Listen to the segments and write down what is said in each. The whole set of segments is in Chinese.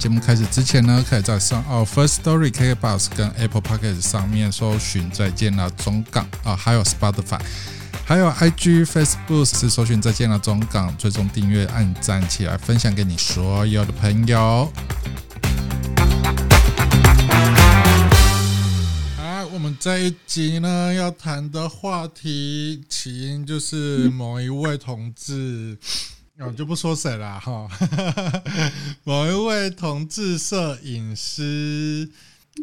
节目开始之前呢，可以在上哦 First Story KKBOX 跟 Apple Podcast 上面搜寻“再见了中港”啊，还有 Spotify，还有 IG Facebook 是搜寻“再见了中港”，最终订阅、按赞起来，分享给你所有的朋友。好，我们这一集呢要谈的话题起因就是某一位同志。我、就不说谁了哈，某一位同志摄影师，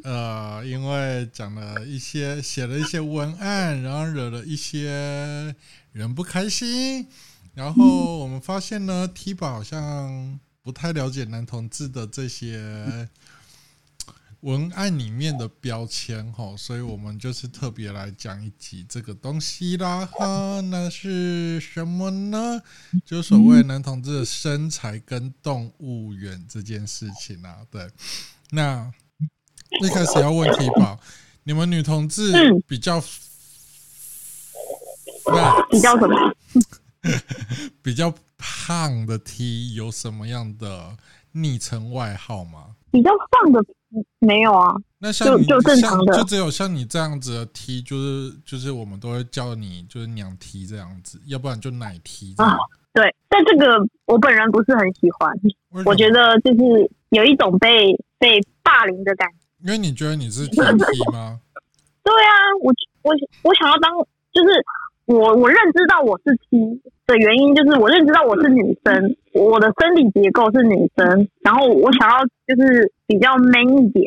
呃，因为讲了一些，写了一些文案，然后惹了一些人不开心，然后我们发现呢，T 宝好像不太了解男同志的这些。文案里面的标签哈，所以我们就是特别来讲一集这个东西啦哈。那是什么呢？就所谓男同志的身材跟动物园这件事情啊。对，那一开始要问题宝，你们女同志比较，比较什么？比较胖的 T 有什么样的昵称外号吗？比较胖的。没有啊，那像你就就正常的，就只有像你这样子的踢就是就是我们都会叫你就是娘踢这样子，要不然就奶踢啊。对，但这个我本人不是很喜欢，我觉得就是有一种被被霸凌的感觉。因为你觉得你是踢吗？对啊，我我我想要当，就是我我认知到我是 T 的原因，就是我认知到我是女生，我的生理结构是女生，然后我想要就是。比较 man 一点，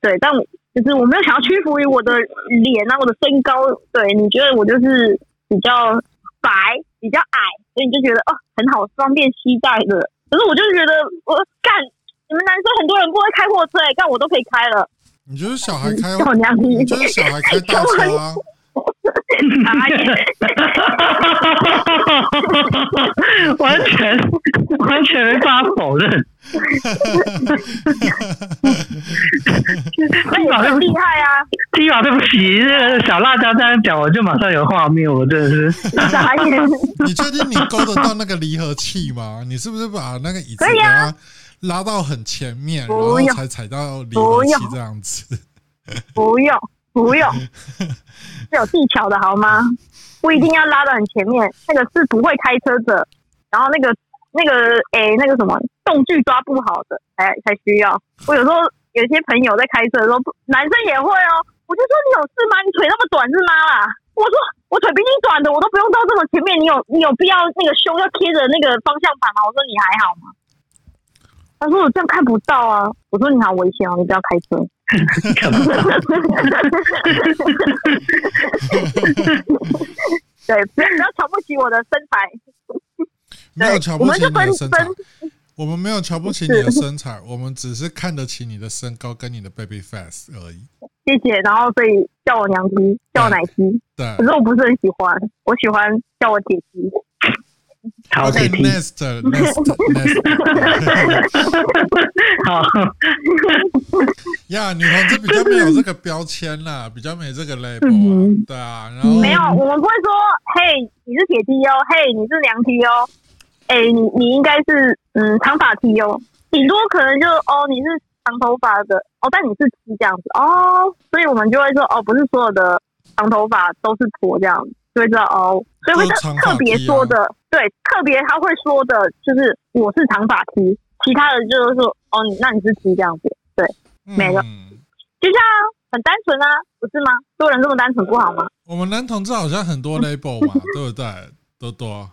对，但就是我没有想要屈服于我的脸啊，我的身高，对，你觉得我就是比较白，比较矮，所以你就觉得哦很好，方便携带的。可是我就是觉得我干，你们男生很多人不会开货车，干我都可以开了。你觉得小孩开，你觉得小孩开大车啊？完全完全没法否认。T 宝很厉害啊！T 宝对不起，这个小辣椒这样讲，我就马上有画面，我真的是傻眼。你 确定你勾得到那个离合器吗？你是不是把那个椅子给它拉到很前面，然后才踩到离合器这样子？不用，不用。是有技巧的好吗？不一定要拉到很前面，那个是不会开车的，然后那个那个诶、欸，那个什么动距抓不好的才才需要。我有时候有些朋友在开车的时候，男生也会哦。我就说你有事吗？你腿那么短是吗啦？我说我腿比你短的，我都不用到这么前面。你有你有必要那个胸要贴着那个方向盘吗？我说你还好吗？他说我这样看不到啊。我说你好危险哦，你不要开车。对，不要瞧不起我的身材。没有瞧不起你的身材，我们没有瞧不起你的身材，我们只是看得起你的身高跟你的 baby face 而已。谢谢，然后所以叫我娘踢，叫我奶踢。对，可是我不是很喜欢，我喜欢叫我姐姐。好，nest nest nest，好。呀，女同志比较没有这个标签啦，比较没这个 label，、啊、对啊，然后没有，我们不会说，嘿，你是铁 T 哦，嘿，你是娘 T 哦，哎，你你应该是嗯长发 T 哦，顶多可能就哦你是长头发的哦，但你是 T 这样子哦，所以我们就会说哦，不是所有的长头发都是婆这样子。就会知道哦，所以会特别说的，对，特别他会说的，就是我是长发 T，其他的就是说哦，那你是 T 这样子，对，没了，就这样很单纯啊，不是吗？做人这么单纯不好吗？我们男同志好像很多 label 嘛，对不对？多多，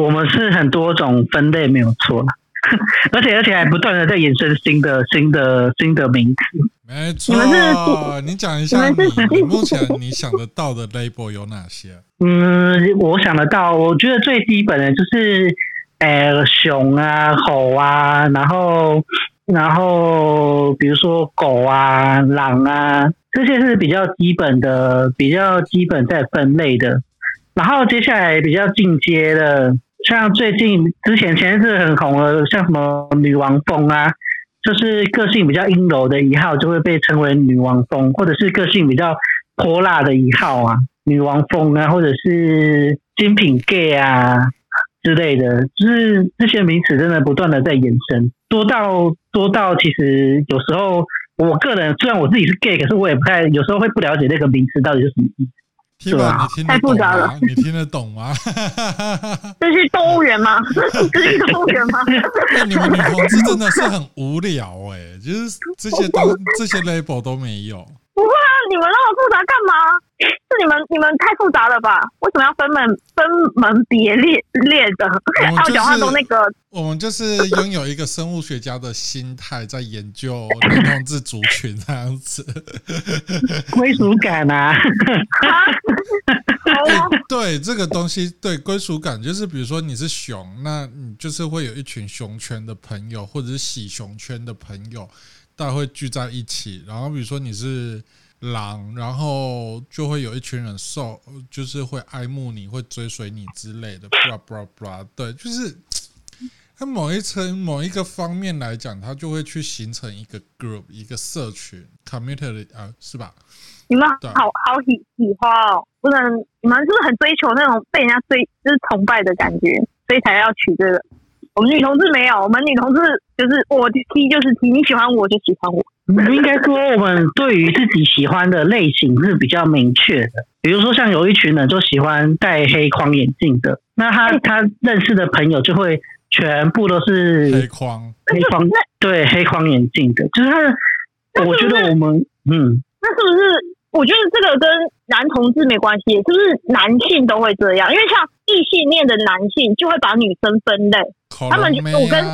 我们是很多种分类，没有错。而且而且还不断的在衍生新的新的新的名词。没错，你讲一下你，你目前 你想得到的 label 有哪些？嗯，我想得到，我觉得最基本的就是，呃，熊啊、猴啊，然后然后比如说狗啊、狼啊，这些是比较基本的，比较基本在分类的。然后接下来比较进阶的。像最近之前前一阵很红的，像什么女王风啊，就是个性比较阴柔的一号就会被称为女王风，或者是个性比较泼辣的一号啊，女王风啊，或者是精品 gay 啊之类的，就是这些名词真的不断的在延伸。多到多到，其实有时候我个人虽然我自己是 gay，可是我也不太有时候会不了解那个名词到底是什么意思。是吧，你听得懂 吗？你听得懂吗？这是动物园吗？这是动物园吗？那你们女同志真的是很无聊哎、欸，就是这些都这些 label 都没有。不会啊，你们那么复杂干嘛？是你们你们太复杂了吧？为什么要分门分门别列列的？还有 讲话都那个。我们就是拥有一个生物学家的心态，在研究男同志族群这样子。归属感啊！欸、对这个东西，对归属感，就是比如说你是熊，那你就是会有一群熊圈的朋友，或者是喜熊圈的朋友，大家会聚在一起。然后比如说你是。狼，然后就会有一群人受，就是会爱慕你，会追随你之类的，blah blah blah。对，就是 它某一层某一个方面来讲，它就会去形成一个 group，一个社群，community 啊，是吧？你们好好喜喜欢哦，不能，你们是不是很追求那种被人家追，就是崇拜的感觉，所以才要取这个？我们女同志没有，我们女同志就是我 T 就是 T，你喜欢我就喜欢我。应该说，我们对于自己喜欢的类型是比较明确的。比如说，像有一群人就喜欢戴黑框眼镜的，那他他认识的朋友就会全部都是黑框，黑框对黑框眼镜的。就是他，我觉得我们嗯，那是不是？我觉得这个跟男同志没关系，是不是男性都会这样？因为像异性恋的男性就会把女生分类，他们就我跟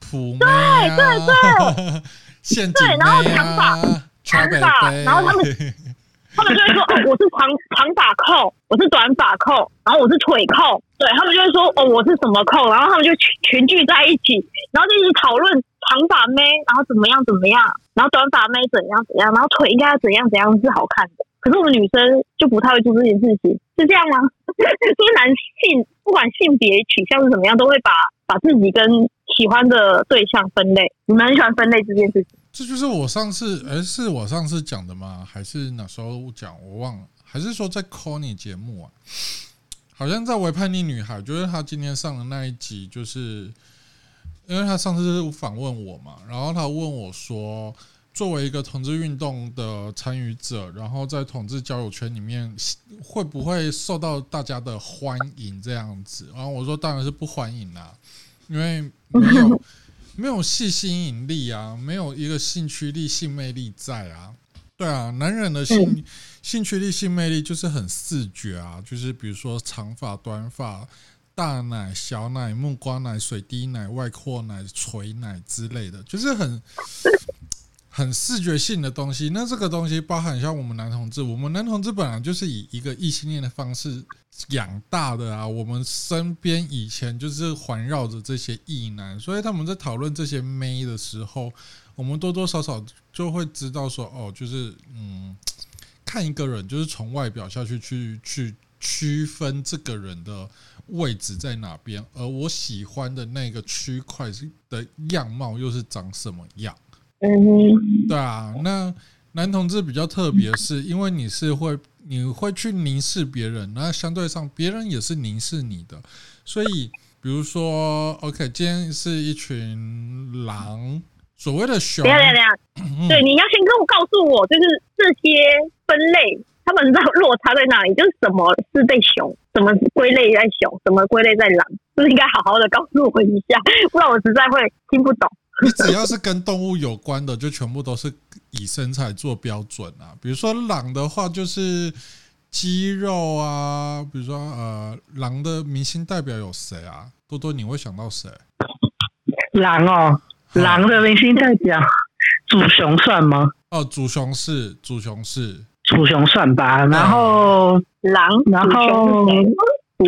普对对对。对，然后长发，长发，然后他们，他们就会说，哦，我是长长发控，我是短发控，然后我是腿控，对，他们就会说，哦，我是什么控，然后他们就群聚在一起，然后就一直讨论长发妹，然后怎么样怎么样，然后短发妹怎样怎样，然后腿应该要怎样怎样是好看的。可是我们女生就不太会做这件事情，是这样吗？就 是男性不管性别取向是怎么样，都会把把自己跟喜欢的对象分类，你们很喜欢分类这件事情。这就是我上次，哎，是我上次讲的吗？还是哪时候讲？我忘了。还是说在 Conny 节目啊？好像在《为叛逆女孩》，就是他今天上的那一集，就是因为他上次访问我嘛，然后他问我说，作为一个同志运动的参与者，然后在同志交友圈里面，会不会受到大家的欢迎这样子？然后我说，当然是不欢迎啦。因为没有 没有性吸引力啊，没有一个性驱力、性魅力在啊，对啊，男人的性性驱力、性魅力就是很视觉啊，就是比如说长发、短发、大奶、小奶、木瓜奶、水滴奶、外扩奶、垂奶之类的，就是很。很视觉性的东西，那这个东西包含像我们男同志，我们男同志本来就是以一个异性恋的方式养大的啊，我们身边以前就是环绕着这些异男，所以他们在讨论这些妹的时候，我们多多少少就会知道说，哦，就是嗯，看一个人就是从外表下去去去区分这个人的位置在哪边，而我喜欢的那个区块的样貌又是长什么样。嗯，对啊，那男同志比较特别，是因为你是会，你会去凝视别人，那相对上别人也是凝视你的，所以比如说，OK，今天是一群狼，所谓的熊，等下等下，对，你要先跟我告诉我，就是这些分类，他们知道落差在哪里，就是什么是被熊，什么归类在熊，什么归类在狼，就是应该好好的告诉我一下，不然我实在会听不懂。你只要是跟动物有关的，就全部都是以身材做标准啊。比如说狼的话，就是肌肉啊。比如说呃，狼的明星代表有谁啊？多多，你会想到谁？狼哦，狼的明星代表，祖雄算吗？哦，祖雄是，祖雄是，祖雄算吧。然后狼，然后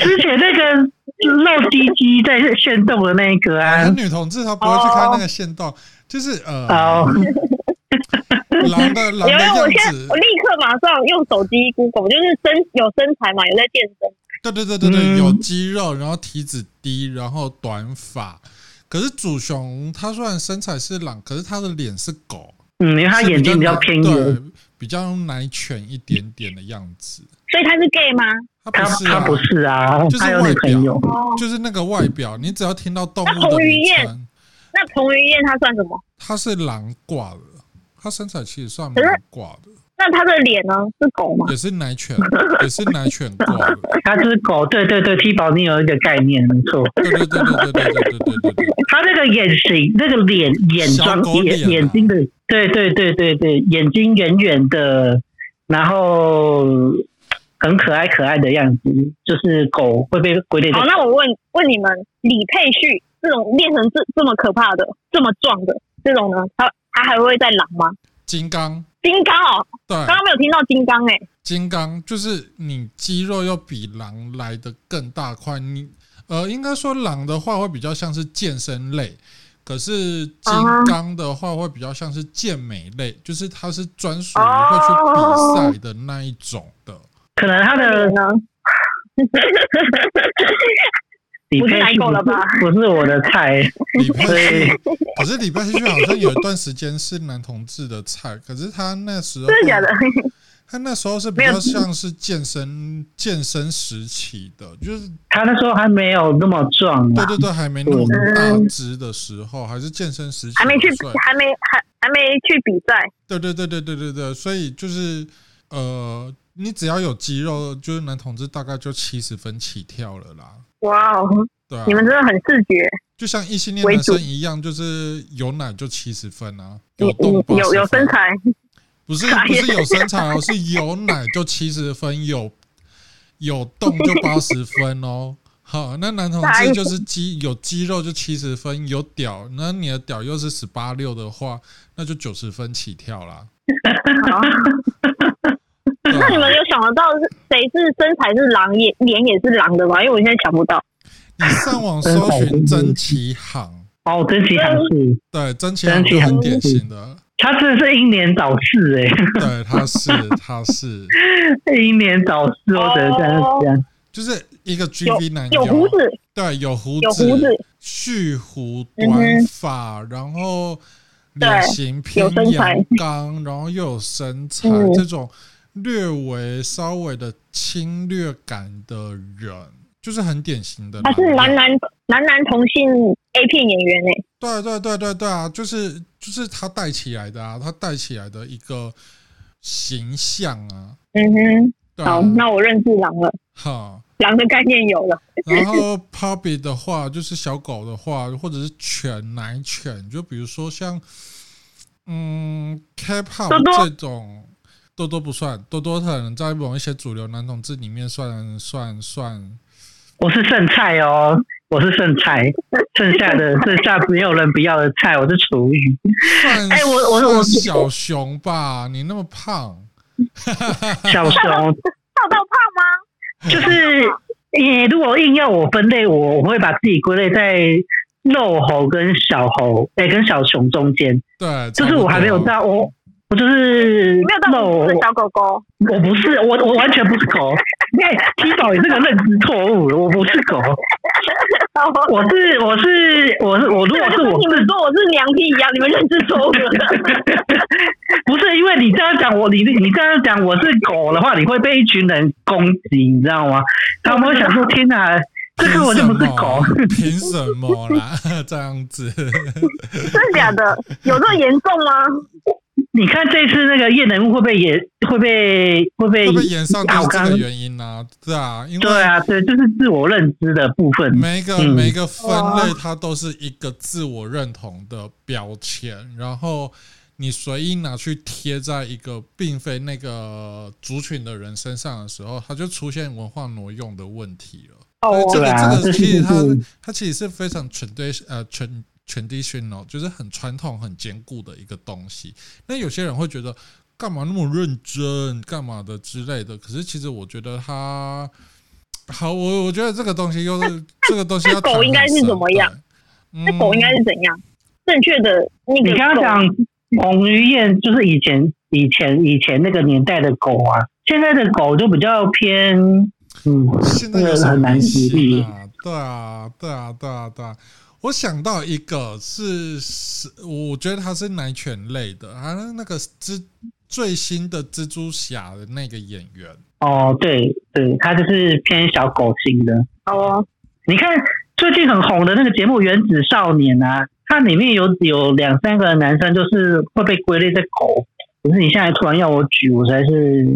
之前那个。露鸡鸡在炫动的那一个啊，女同志她不会去看那个炫动，就是呃，狼的狼的样子。我现在我立刻马上用手机 Google，就是身有身材嘛，有在健身。对对对对对，有肌肉，然后体脂低，然后短发。可是祖雄他虽然身材是狼，可是他的脸是狗。嗯，因为他眼睛比较偏，对，比较奶犬一点点的样子。所以他是 gay 吗？他他不是、啊，他不是啊，就是他有女外表朋友。就是那个外表，你只要听到动物那彭的于晏，那彭于晏他算什么？他是狼挂的，他身材其实算蛮挂的，那他的脸呢？是狗吗？也是奶犬，也是奶犬挂的。他是狗，对对对，T 宝你有一个概念，没错。对对对对对对对对对对对。他那个眼型，那个脸眼妆眼眼睛的，对对对对对，眼睛圆圆的，然后很可爱可爱的样子，就是狗会被归类好，那我问问你们，李佩旭这种练成这这么可怕的、这么壮的这种呢，他他还会再狼吗？金刚，金刚哦，对，刚刚没有听到金刚哎、金刚就是你肌肉要比狼来的更大块，你呃，应该说狼的话会比较像是健身类，可是金刚的话会比较像是健美类，就是它是专属于会去比赛的那一种的。可能他的呢？李不是了吧是不是我的菜，李佩所以旭，可是李佩旭好像有一段时间是男同志的菜，可是他那时候真的假的？他那时候是比较像是健身健身时期的，就是他那时候还没有那么壮啊。对对对，还没那么大只的时候，还是健身时期，还没去，还没还还没去比赛。对对对对对对对，所以就是呃，你只要有肌肉，就是男同志大概就七十分起跳了啦。哇哦，对啊，你们真的很视觉，就像异性恋男生一样，就是有奶就七十分啊，有动有有有身材，不是 不是有身材哦，是有奶就七十分，有有动就八十分哦。好，那男同志就是肌有肌肉就七十分，有屌，那你的屌又是十八六的话，那就九十分起跳啦。那你们有想得到是谁是身材是狼，也脸也是狼的吗？因为我现在想不到。你上网搜寻曾奇航，哦，曾奇航是，对，曾奇航是很典型的，他真的是英年早逝哎，对，他是他是英年早逝，我只能这样讲，就是一个 GV 男有胡子，对，有胡子有胡子，蓄胡短发，然后脸型偏阳刚，然后又有身材，这种略微稍微的侵略感的人。就是很典型的，他是男男男男同性 A 片演员呢。对对对对对啊，就是就是他带起来的啊，他带起来的一个形象啊。嗯哼，对啊、好，那我认识狼了。哈，狼的概念有了。然后 puppy 的话，就是小狗的话，或者是犬奶犬，就比如说像嗯 K-pop 这种，多多不算，多多可能在某一些主流男同志里面算算算。我是剩菜哦，我是剩菜，剩下的剩下没有人不要的菜，我是厨余。哎，我我我小熊吧，你那么胖，小熊胖到胖吗？就是你如果硬要我分类，我我会把自己归类在肉猴跟小猴，哎、欸，跟小熊中间。对，就是我还没有到我。我就是没有到我是小狗狗，我不是，我我完全不是狗。哎，T 宝也是个认知错误，我不是狗，我是我是我是我，如果是我，你们说我是娘批一样，你们认知错误了。不是因为你这样讲我，你你这样讲我是狗的话，你会被一群人攻击，你知道吗？他们会想说：天哪，这个我就不是狗，凭什么 啦？这样子，真的假的？有这么严重吗？你看这次那个叶能物会不会也会被会被会被演上就是这个原因呢、啊？对啊，因为对啊，对，就是自我认知的部分。每一个、嗯、每一个分类，它都是一个自我认同的标签，然后你随意拿去贴在一个并非那个族群的人身上的时候，它就出现文化挪用的问题了。哦，这个、啊、这个其实它它其实是非常 tradition 呃纯。Traditional 就是很传统、很坚固的一个东西。那有些人会觉得，干嘛那么认真，干嘛的之类的。可是其实我觉得他好，我我觉得这个东西又是这个东西要。狗应该是怎么样？那、嗯、狗应该是怎样？正确的那个。你刚刚讲彭于晏，就是以前、以前、以前那个年代的狗啊。现在的狗就比较偏，嗯，现在很难举例。对啊，对啊，对啊，对啊。我想到一个是是，我觉得它是奶犬类的，好像那个蜘最新的蜘蛛侠的那个演员。哦，对对，他就是偏小狗型的。哦，你看最近很红的那个节目《原子少年》啊，它里面有有两三个男生就是会被归类在狗，可是你现在突然要我举，我实在是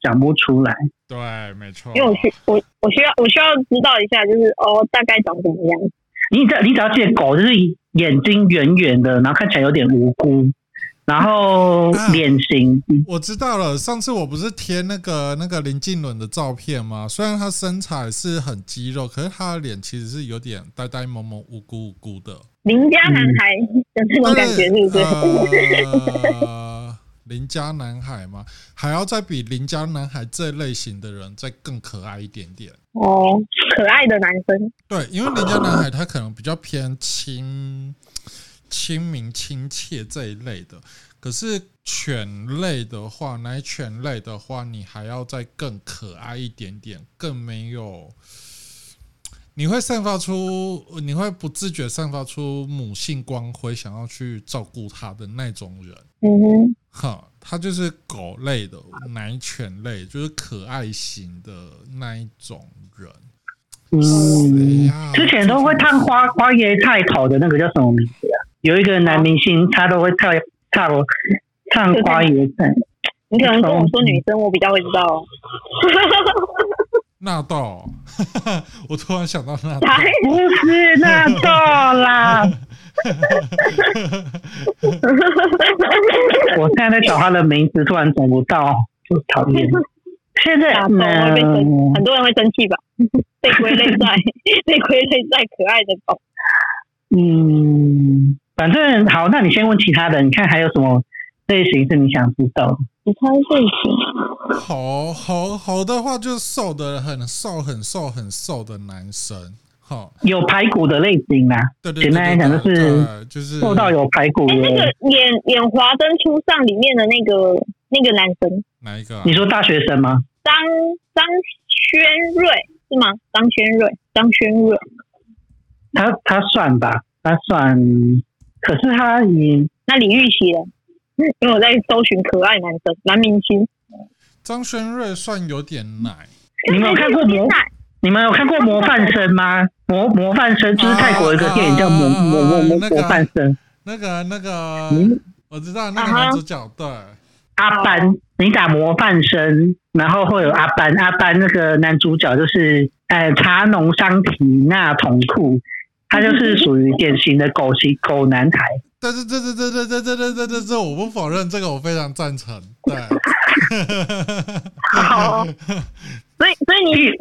讲不出来。对，没错。因为我需我我需要我需要知道一下，就是哦，大概长什么样？你只你只要记得狗就是眼睛圆圆的，然后看起来有点无辜。然后脸型、啊，我知道了。上次我不是贴那个那个林靖伦的照片吗？虽然他身材是很肌肉，可是他的脸其实是有点呆呆萌萌、无辜无辜的。邻家男孩的那种感觉，是不是？呃，邻家男孩吗？还要再比邻家男孩这类型的人再更可爱一点点。哦，可爱的男生。对，因为邻家男孩他可能比较偏亲。亲民亲切这一类的，可是犬类的话，奶犬类的话，你还要再更可爱一点点，更没有，你会散发出，你会不自觉散发出母性光辉，想要去照顾它的那种人。嗯哼，哈，它就是狗类的奶犬类，就是可爱型的那一种人。嗯，之前都会烫花花椰菜头的那个叫什么名字啊？有一个男明星，他都会唱唱唱花椰菜。你可能跟我说女生，我比较会知道。纳豆，我突然想到纳豆，不是纳豆啦。我现在在找他的名字，突然找不到，就讨厌。现在嗯，很多人会生气吧？被归类在被归类在可爱的狗。嗯。反正好，那你先问其他的，你看还有什么类型是你想知道的？其他类型，好好好的话，就是瘦的很瘦、很瘦、很瘦的男生，好有排骨的类型啊。简单来讲就是就是做到有排骨那个演演《华灯初上》里面的那个那个男生，哪一个、啊？你说大学生吗？张张轩瑞是吗？张轩瑞，张轩瑞，他他算吧，他算。可是他已那李玉玺了，因为我在搜寻可爱男生男明星。张轩瑞算有点奶，你没有看过模？你们有看过模范生吗？模模范生就是泰国一个电影叫模模模模模范生。那个那个，我知道那个男主角对阿班，你打模范生，然后会有阿班，阿班那个男主角就是呃茶农桑提纳童库。他就是属于典型的狗型狗男孩，对对对对对对对对对对对，这我不否认，这个我非常赞成。对，好，所以所以你听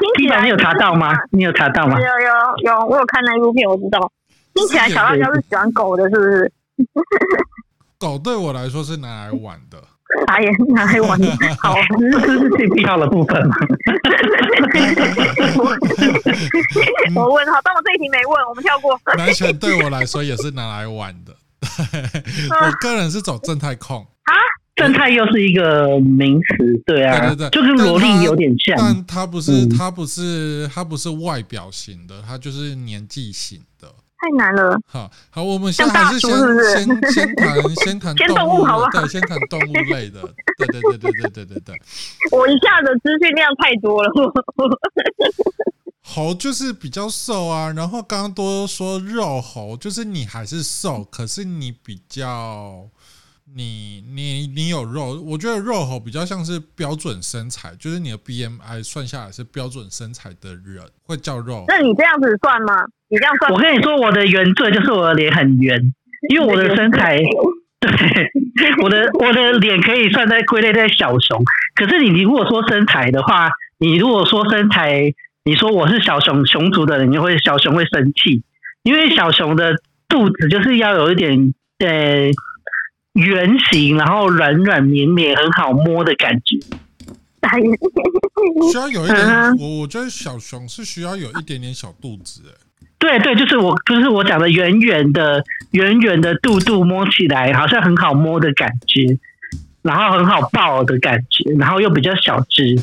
听起来，你有查到吗？你有查到吗？有有有，我有看那一部片，我知道。听起来小辣椒是喜欢狗的，是不是？狗对我来说是拿来玩的。啥也拿来玩的，好，这是最必要的部分嘛。我问好，但我这一题没问，我们跳过。男权对我来说也是拿来玩的，我个人是走正太控啊，正太又是一个名词，对啊，对对对，就跟萝莉有点像，但他不是，他不是，他不是外表型的，他就是年纪型的。太难了。好好，我们先还是先先先谈先谈动物，好不好？对，先谈动物类的。对对对对对对对对。我一下子资讯量太多了。猴就是比较瘦啊，然后刚刚多说肉猴，就是你还是瘦，可是你比较。你你你有肉，我觉得肉吼比较像是标准身材，就是你的 BMI 算下来是标准身材的人会叫肉。那你这样子算吗？你这样算？我跟你说，我的原罪就是我的脸很圆，因为我的身材，对，我的我的脸可以算在归类在小熊。可是你你如果说身材的话，你如果说身材，你说我是小熊熊族的人，你会小熊会生气，因为小熊的肚子就是要有一点呃。圆形，然后软软绵绵，很好摸的感觉。需要有一点，我我觉得小熊是需要有一点点小肚子。对对，就是我，就是我讲的圆圆的、圆圆的肚肚，摸起来好像很好摸的感觉，然后很好抱的感觉，然后又比较小只。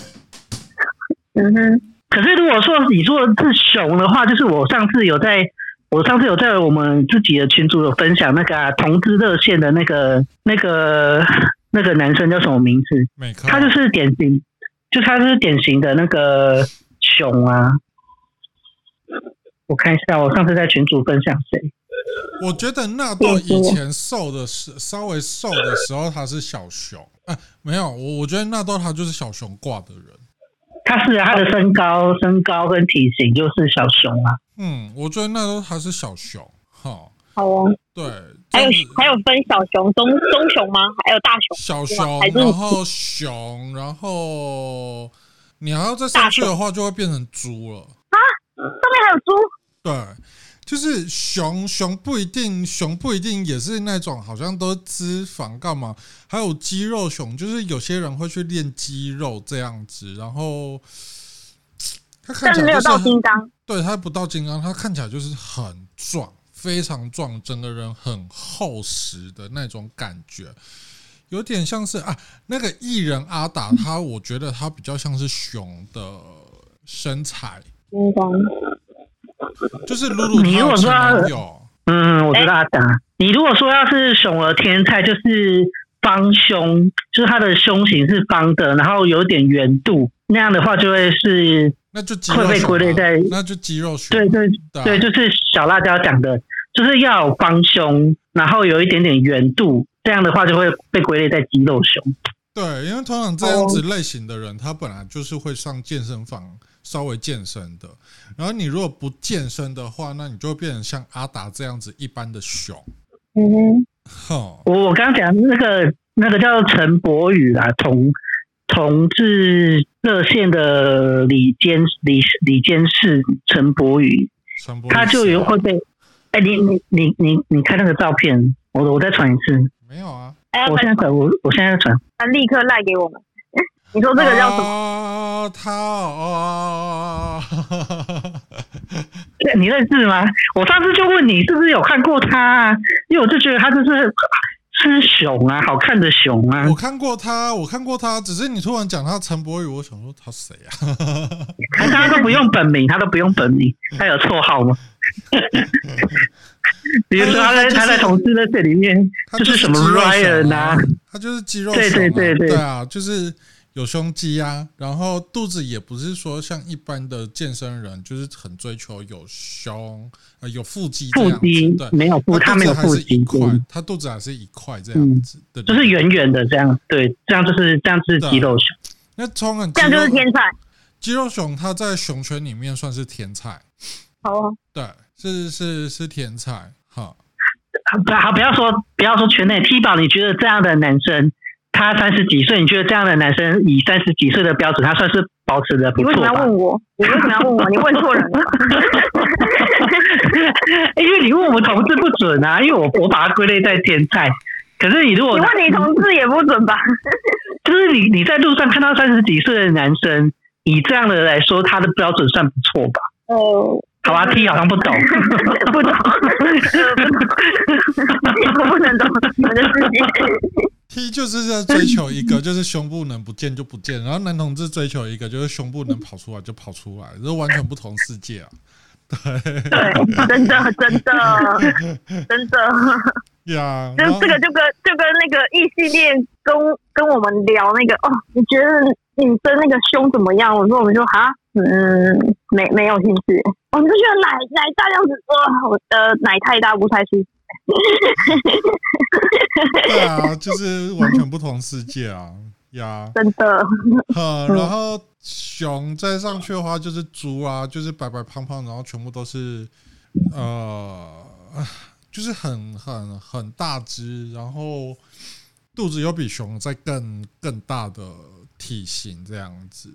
嗯哼。可是如果说你说是熊的话，就是我上次有在。我上次有在我们自己的群组有分享那个、啊、同志热线的那个那个那个男生叫什么名字？他就是典型，就他是典型的那个熊啊。我看一下，我上次在群组分享谁？我觉得纳豆以前瘦的是，稍微瘦的时候他是小熊。哎、啊，没有，我我觉得纳豆他就是小熊挂的人。他是他的身高、身高跟体型就是小熊啊。嗯，我觉得那都还是小熊。哈，好哦。对，还有还有分小熊、中中熊吗？还有大熊？小熊，然后熊，然后你还要再上去的话，就会变成猪了。啊，上面还有猪？对，就是熊熊不一定，熊不一定也是那种好像都脂肪干嘛，还有肌肉熊，就是有些人会去练肌肉这样子，然后他看起来就是没有到金刚，对他不到金刚，他看起来就是很壮，非常壮，整个人很厚实的那种感觉，有点像是啊那个艺人阿达，他我觉得他比较像是熊的身材，金刚。就是露露，你如果说有，嗯，我知道阿达。你如果说要是熊儿天菜，就是方胸，就是他的胸型是方的，然后有点圆度，那样的话就会是，那就会被归类在，那就肌肉熊。对对对，就是小辣椒讲的，就是要有方胸，然后有一点点圆度，这样的话就会被归类在肌肉熊。对，因为通常这样子类型的人，他本来就是会上健身房。稍微健身的，然后你如果不健身的话，那你就会变成像阿达这样子一般的熊。嗯哼，我我刚刚讲那个那个叫陈柏宇啦，同同志热线的李监李李监事陈柏宇，他就有会被哎、欸，你你你你你看那个照片，我我再传一次。没有啊，我现在传，我我现在传，他立刻赖给我们。你说这个叫什么？啊、他哦，你认识吗？我上次就问你是不是有看过他啊？因为我就觉得他就是是熊啊，好看的熊啊。我看过他，我看过他，只是你突然讲他陈柏宇，我想说他谁啊？他都不用本名，他都不用本名，他有绰号吗？比如说他在他在同事的这里面，就是什么 Ryan 啊，他就是肌肉熊、啊，对对对对，对啊，就是。有胸肌啊，然后肚子也不是说像一般的健身人，就是很追求有胸呃有腹肌这样子，腹肌对，没有腹，他没有腹肌，他肚子还是一块这样子，对，就是圆圆的这样，对，这样就是这样是肌肉熊。那冲很这样就是天才，肌肉熊它在熊圈里面算是天才，好，对，是是是天才，好，好，不要说不要说圈内 T 宝，你觉得这样的男生？他三十几岁，你觉得这样的男生以三十几岁的标准，他算是保持的不错吧？你为什么要问我？你为什么要问我？你问错人了。因为你问我们同志不准啊，因为我我把它归类在天菜。可是你如果你问你同志也不准吧？就是你你在路上看到三十几岁的男生，以这样的来说，他的标准算不错吧？哦，好吧，T 好像不懂，不懂，我不能懂你们的世界。T 就是在追求一个，就是胸部能不见就不见，然后男同志追求一个，就是胸部能跑出来就跑出来，这完全不同世界啊！对，对，真的，真的，真的 呀。就这个就跟就跟那个异性恋跟跟我们聊那个哦，你觉得女生那个胸怎么样？我说我们就哈，嗯，没没有兴趣。我们就觉得奶奶大这样子，哇，我的奶太大不太舒服。对啊，就是完全不同世界啊呀！真的。然后熊再上去的话，就是猪啊，就是白白胖胖，然后全部都是呃，就是很很很大只，然后肚子又比熊再更更大的体型这样子。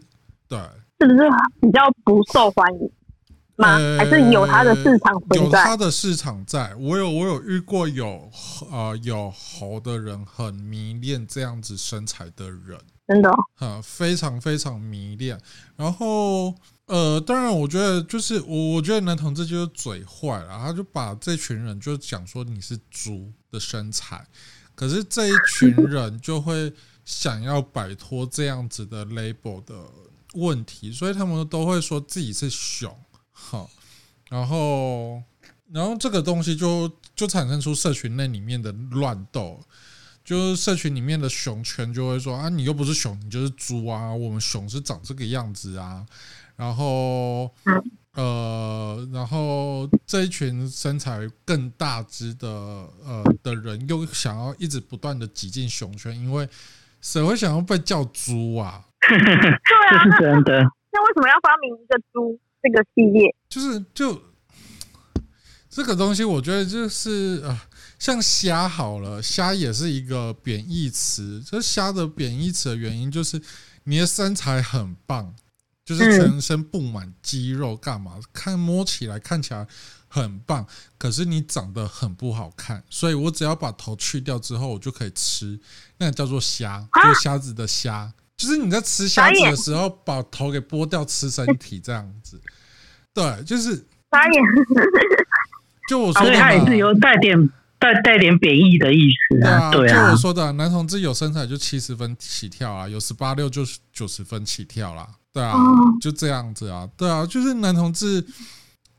对，是不是比较不受欢迎？吗？还是有它的市场存在？有它的市场在。我有我有遇过有呃有猴的人很迷恋这样子身材的人，真的，呃，非常非常迷恋。然后呃，当然我觉得就是我我觉得男同志就是嘴坏了，他就把这群人就讲说你是猪的身材，可是这一群人就会想要摆脱这样子的 label 的问题，所以他们都会说自己是熊。好，然后，然后这个东西就就产生出社群内里面的乱斗。就是社群里面的熊圈就会说啊，你又不是熊，你就是猪啊，我们熊是长这个样子啊，然后。呃，然后这一群身材更大只的呃的人，又想要一直不断的挤进熊圈，因为谁会想要被叫猪啊？对啊，是 真的。那为什么要发明一个猪这个系列？就是就这个东西，我觉得就是呃，像虾好了，虾也是一个贬义词。这虾的贬义词的原因，就是你的身材很棒。就是全身布满肌肉，干嘛？看摸起来看起来很棒，可是你长得很不好看，所以我只要把头去掉之后，我就可以吃。那个叫做虾，就是虾子的虾，就是你在吃虾子的时候，把头给剥掉，吃身体这样子。对，就是。傻眼。就我说的，它也是有带点带带点贬义的意思啊。对啊，就我说的，男同志有身材就七十分起跳啊，有十八六就是九十分起跳啦。对啊，就这样子啊，对啊，就是男同志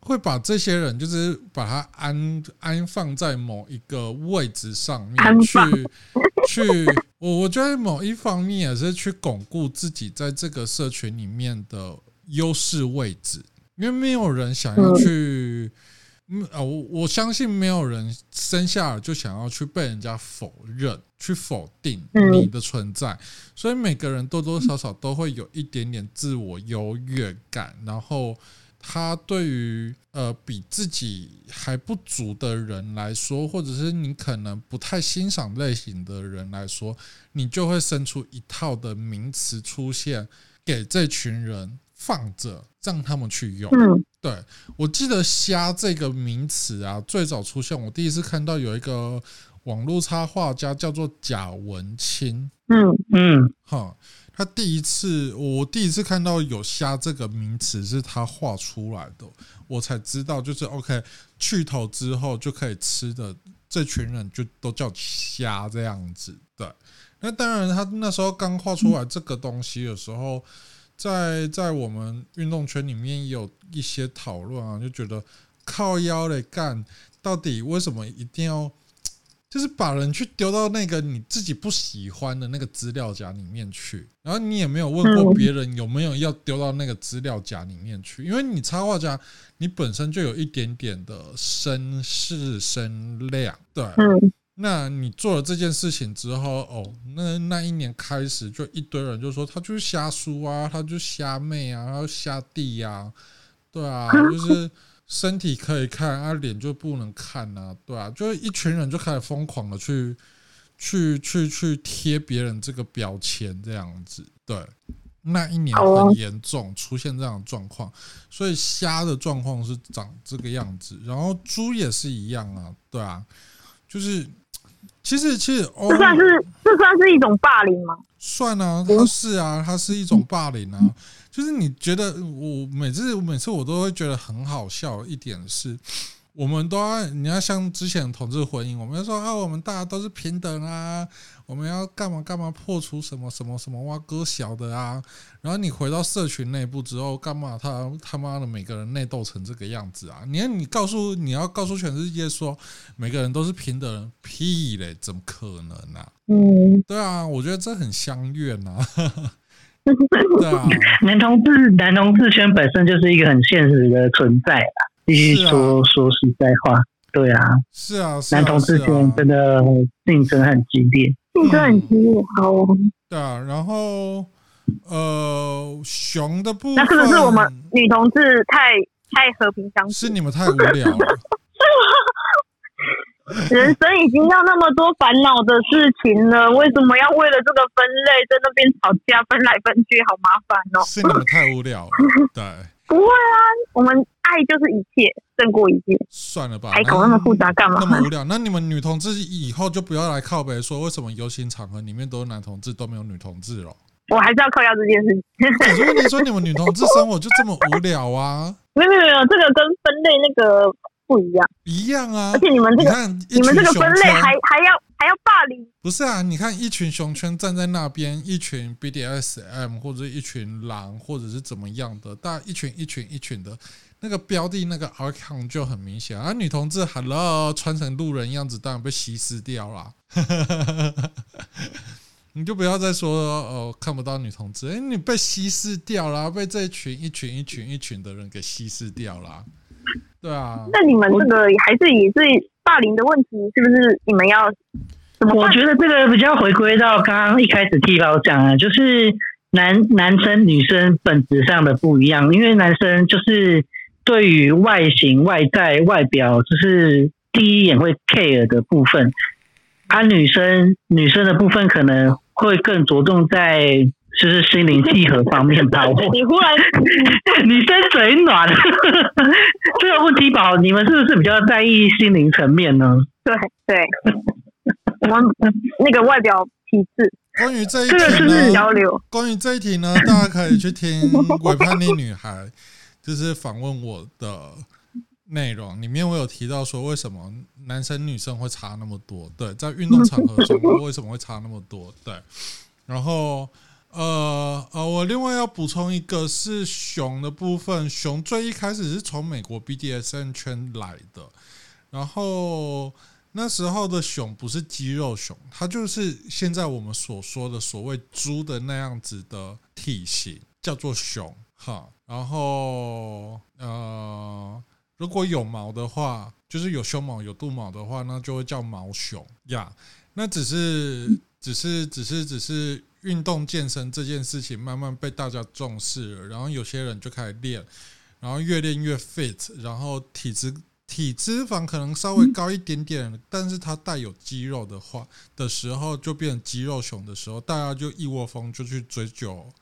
会把这些人，就是把他安安放在某一个位置上面去去，我我觉得某一方面也是去巩固自己在这个社群里面的优势位置，因为没有人想要去。嗯啊，我我相信没有人生下来就想要去被人家否认、去否定你的存在，所以每个人多多少少都会有一点点自我优越感，然后他对于呃比自己还不足的人来说，或者是你可能不太欣赏类型的人来说，你就会生出一套的名词出现给这群人。放着让他们去用。嗯对，我记得“虾”这个名词啊，最早出现，我第一次看到有一个网络插画家叫做贾文清。嗯嗯，哈，他第一次我第一次看到有“虾”这个名词是他画出来的，我才知道就是 OK，去头之后就可以吃的这群人就都叫虾这样子。对，那当然他那时候刚画出来这个东西的时候。在在我们运动圈里面也有一些讨论啊，就觉得靠腰来干，到底为什么一定要就是把人去丢到那个你自己不喜欢的那个资料夹里面去？然后你也没有问过别人有没有要丢到那个资料夹里面去，因为你插画家你本身就有一点点的声势声量，对。那你做了这件事情之后，哦，那那一年开始就一堆人就说他就是瞎叔啊，他就是瞎妹啊，他就瞎弟呀、啊，对啊，就是身体可以看，啊脸就不能看呐、啊，对啊，就是一群人就开始疯狂的去去去去贴别人这个标签这样子，对，那一年很严重，出现这样的状况，所以虾的状况是长这个样子，然后猪也是一样啊，对啊，就是。其实，其实，这算是这算是一种霸凌吗？算啊，它是啊，它是一种霸凌啊。就是你觉得，我每次每次我都会觉得很好笑一点是。我们都要，你要像之前同志婚姻，我们要说啊，我们大家都是平等啊，我们要干嘛干嘛破除什么什么什么挖哥小的啊，然后你回到社群内部之后，干嘛他他妈的每个人内斗成这个样子啊？你看你告诉你要告诉全世界说每个人都是平等人，屁嘞，怎么可能呢、啊？嗯，对啊，我觉得这很相怨呐、啊。对啊，男同志男同志圈本身就是一个很现实的存在啦。必须说、啊、说实在话，对啊，是啊，男同志圈真的竞争很激烈，竞争很激烈。好，对啊，然后呃，熊的部分，那是不是我们女同志太太和平相处？是你们太无聊了，是吗？人生已经要那么多烦恼的事情了，为什么要为了这个分类在那边吵架，分来分去，好麻烦哦。是你们太无聊了，对。不会啊，我们爱就是一切，胜过一切。算了吧，还搞那么复杂干嘛？那么无聊。那你们女同志以后就不要来靠北说，为什么游行场合里面都是男同志，都没有女同志了？我还是要靠腰这件事情。可是你说你们女同志生活就这么无聊啊？没有没有没有，这个跟分类那个不一样。一样啊！而且你们这个，你，你们这个分类还还要。还要霸凌？不是啊！你看一群熊圈站在那边，一群 BDSM 或者一群狼，或者是怎么样的，大一群一群一群的，那个标的那个 icon 就很明显啊。女同志 Hello 穿成路人样子，当然被稀释掉了。你就不要再说哦，看不到女同志，哎，你被稀释掉了，被这一群一群一群一群的人给稀释掉了。对啊，那你们这个还是也是霸凌的问题，是不是？你们要怎么？我觉得这个比较回归到刚刚一开始 T 宝讲的，就是男男生女生本质上的不一样，因为男生就是对于外形、外在、外表，就是第一眼会 care 的部分，而、啊、女生女生的部分可能。会更着重在就是心灵契合方面吧。你忽然女生嘴暖，这个问题宝，你们是不是比较在意心灵层面呢？对对，我们那个外表体质。关于这一题呢，交流。关于这一题呢，大家可以去听《伪叛逆女孩》，就是访问我的。内容里面我有提到说，为什么男生女生会差那么多？对，在运动场合中 为什么会差那么多？对，然后呃呃，我另外要补充一个是熊的部分，熊最一开始是从美国 BDSN 圈来的，然后那时候的熊不是肌肉熊，它就是现在我们所说的所谓猪的那样子的体型，叫做熊哈，然后呃。如果有毛的话，就是有胸毛、有肚毛的话，那就会叫毛熊呀。那只是、只是、只是、只是运动健身这件事情慢慢被大家重视了，然后有些人就开始练，然后越练越 fit，然后体脂体脂肪可能稍微高一点点，但是它带有肌肉的话的时候，就变成肌肉熊的时候，大家就一窝蜂就去追求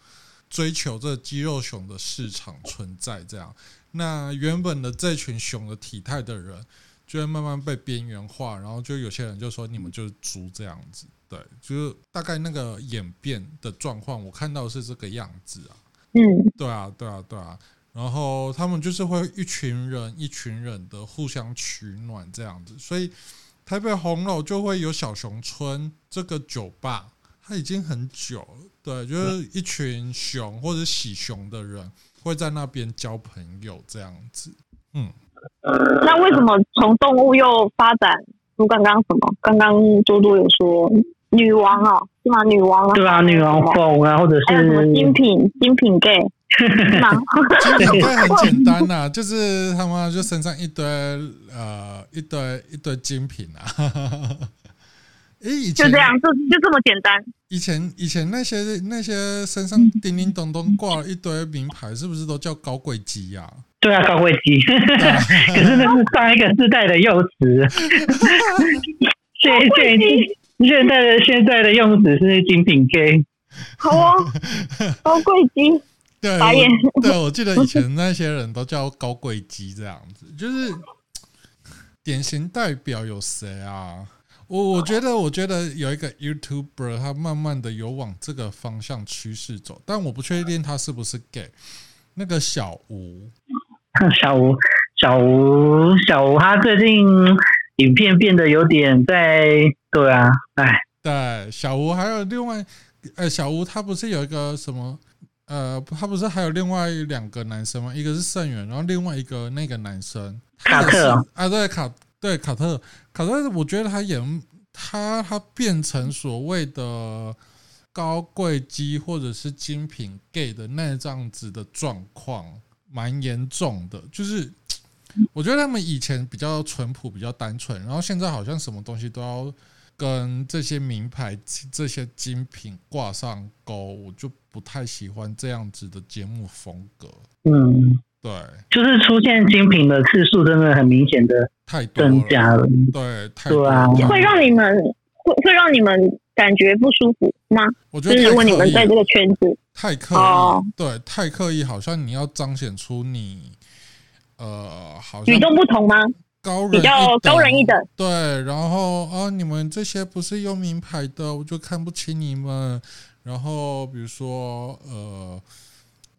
追求这肌肉熊的市场存在这样。那原本的这群熊的体态的人，就会慢慢被边缘化，然后就有些人就说你们就是猪这样子，对，就是大概那个演变的状况，我看到是这个样子啊，嗯，对啊，对啊，对啊，然后他们就是会一群人一群人的互相取暖这样子，所以台北红楼就会有小熊村这个酒吧，它已经很久了，对，就是一群熊或者喜熊的人。会在那边交朋友这样子，嗯，那为什么从动物又发展出刚刚什么？刚刚多多有说女王哦，是吗？女王啊，对啊，女王风啊，或者是精品精品 gay？精品 gay 很简单呐、啊，就是他们就身上一堆呃一堆一堆精品啊。哎，以前就这样，就就这么简单。以前以前那些那些身上叮叮咚咚挂了一堆名牌，是不是都叫高贵鸡呀？对啊，高贵鸡。可是那是上一个世代的用词。现现现在的现在的用词是精品 gay。好啊，高贵鸡。对，对，我记得以前那些人都叫高贵鸡这样子，就是典型代表有谁啊？我我觉得，我觉得有一个 YouTuber，他慢慢的有往这个方向趋势走，但我不确定他是不是 gay。那个小吴，小吴，小吴，小吴，他最近影片变得有点在，对啊，哎，对，小吴还有另外，呃，小吴他不是有一个什么，呃，他不是还有另外两个男生吗？一个是盛元，然后另外一个那个男生卡特啊，对卡。对卡特，卡特，我觉得他演他他变成所谓的高贵鸡或者是精品 gay 的那这样子的状况，蛮严重的。就是我觉得他们以前比较淳朴，比较单纯，然后现在好像什么东西都要跟这些名牌、这些精品挂上钩，我就不太喜欢这样子的节目风格。嗯。对，就是出现精品的次数真的很明显的太增加了，了对，太对啊，会让你们会会让你们感觉不舒服吗？我觉得就是如果你们在这个圈子太刻意，哦、对，太刻意，好像你要彰显出你呃，好像与众不同吗？高人比较高人一等，对，然后啊，你们这些不是用名牌的，我就看不起你们。然后比如说呃。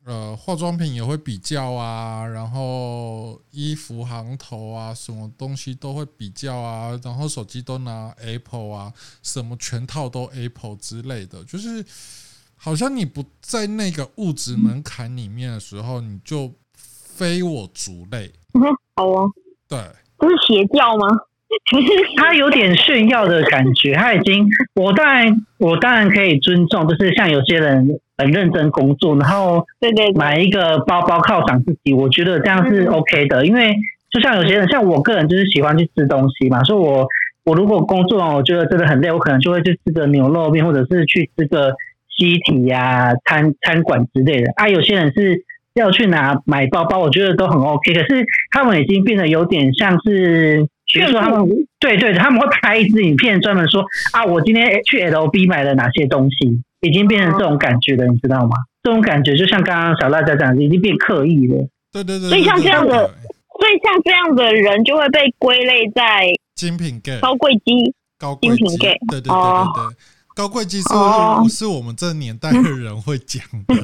呃，化妆品也会比较啊，然后衣服行头啊，什么东西都会比较啊，然后手机都拿 Apple 啊，什么全套都 Apple 之类的，就是好像你不在那个物质门槛里面的时候，你就非我族类。嗯，好啊。对，这是邪教吗？他有点炫耀的感觉，他已经，我当然，我当然可以尊重，就是像有些人很认真工作，然后对对，买一个包包犒赏自己，我觉得这样是 OK 的，因为就像有些人，像我个人就是喜欢去吃东西嘛，所以我我如果工作完我觉得真的很累，我可能就会去吃个牛肉面，或者是去吃个西体呀、啊、餐餐馆之类的。啊，有些人是要去拿买包包，我觉得都很 OK，可是他们已经变得有点像是。比如说他们对对，他们会拍一支影片，专门说啊，我今天去 LB 买了哪些东西，已经变成这种感觉了，你知道吗？这种感觉就像刚刚小辣椒讲的，已经变刻意了。对对对，所以像这样的，所以像这样的人就会被归类在精品 gay、高贵鸡、高精品 gay。对对对对对。哦高贵鸡是不是我们这年代的人会讲的？嗯、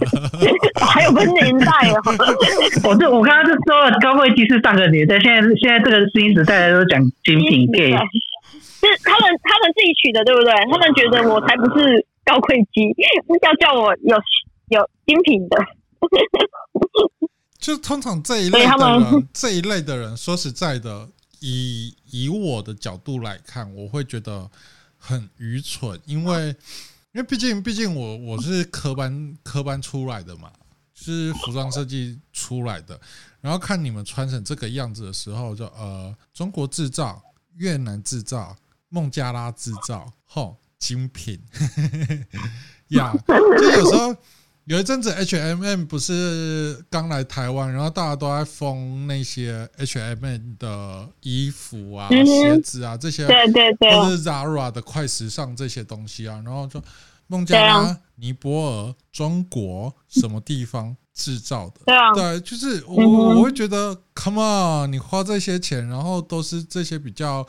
还有分年代哦。我这我刚刚就说了，高贵鸡是上个年代，现在现在这个新时代都讲精品 gay，是他们他们自己取的，对不对？他们觉得我才不是高贵鸡，要叫我有有精品的。就通常这一类的人，这一类的人，说实在的，以以我的角度来看，我会觉得。很愚蠢，因为因为毕竟毕竟我我是科班科班出来的嘛，是服装设计出来的，然后看你们穿成这个样子的时候，就呃中国制造、越南制造、孟加拉制造，吼精品 呀，yeah, 就有时候。有一阵子 H&M 不是刚来台湾，然后大家都在封那些 H&M 的衣服啊、嗯、鞋子啊这些，对对对，或者是 Zara 的快时尚这些东西啊，然后就孟加拉、啊、尼泊尔、中国什么地方制造的？对啊，对，就是我我会觉得、嗯、，Come on，你花这些钱，然后都是这些比较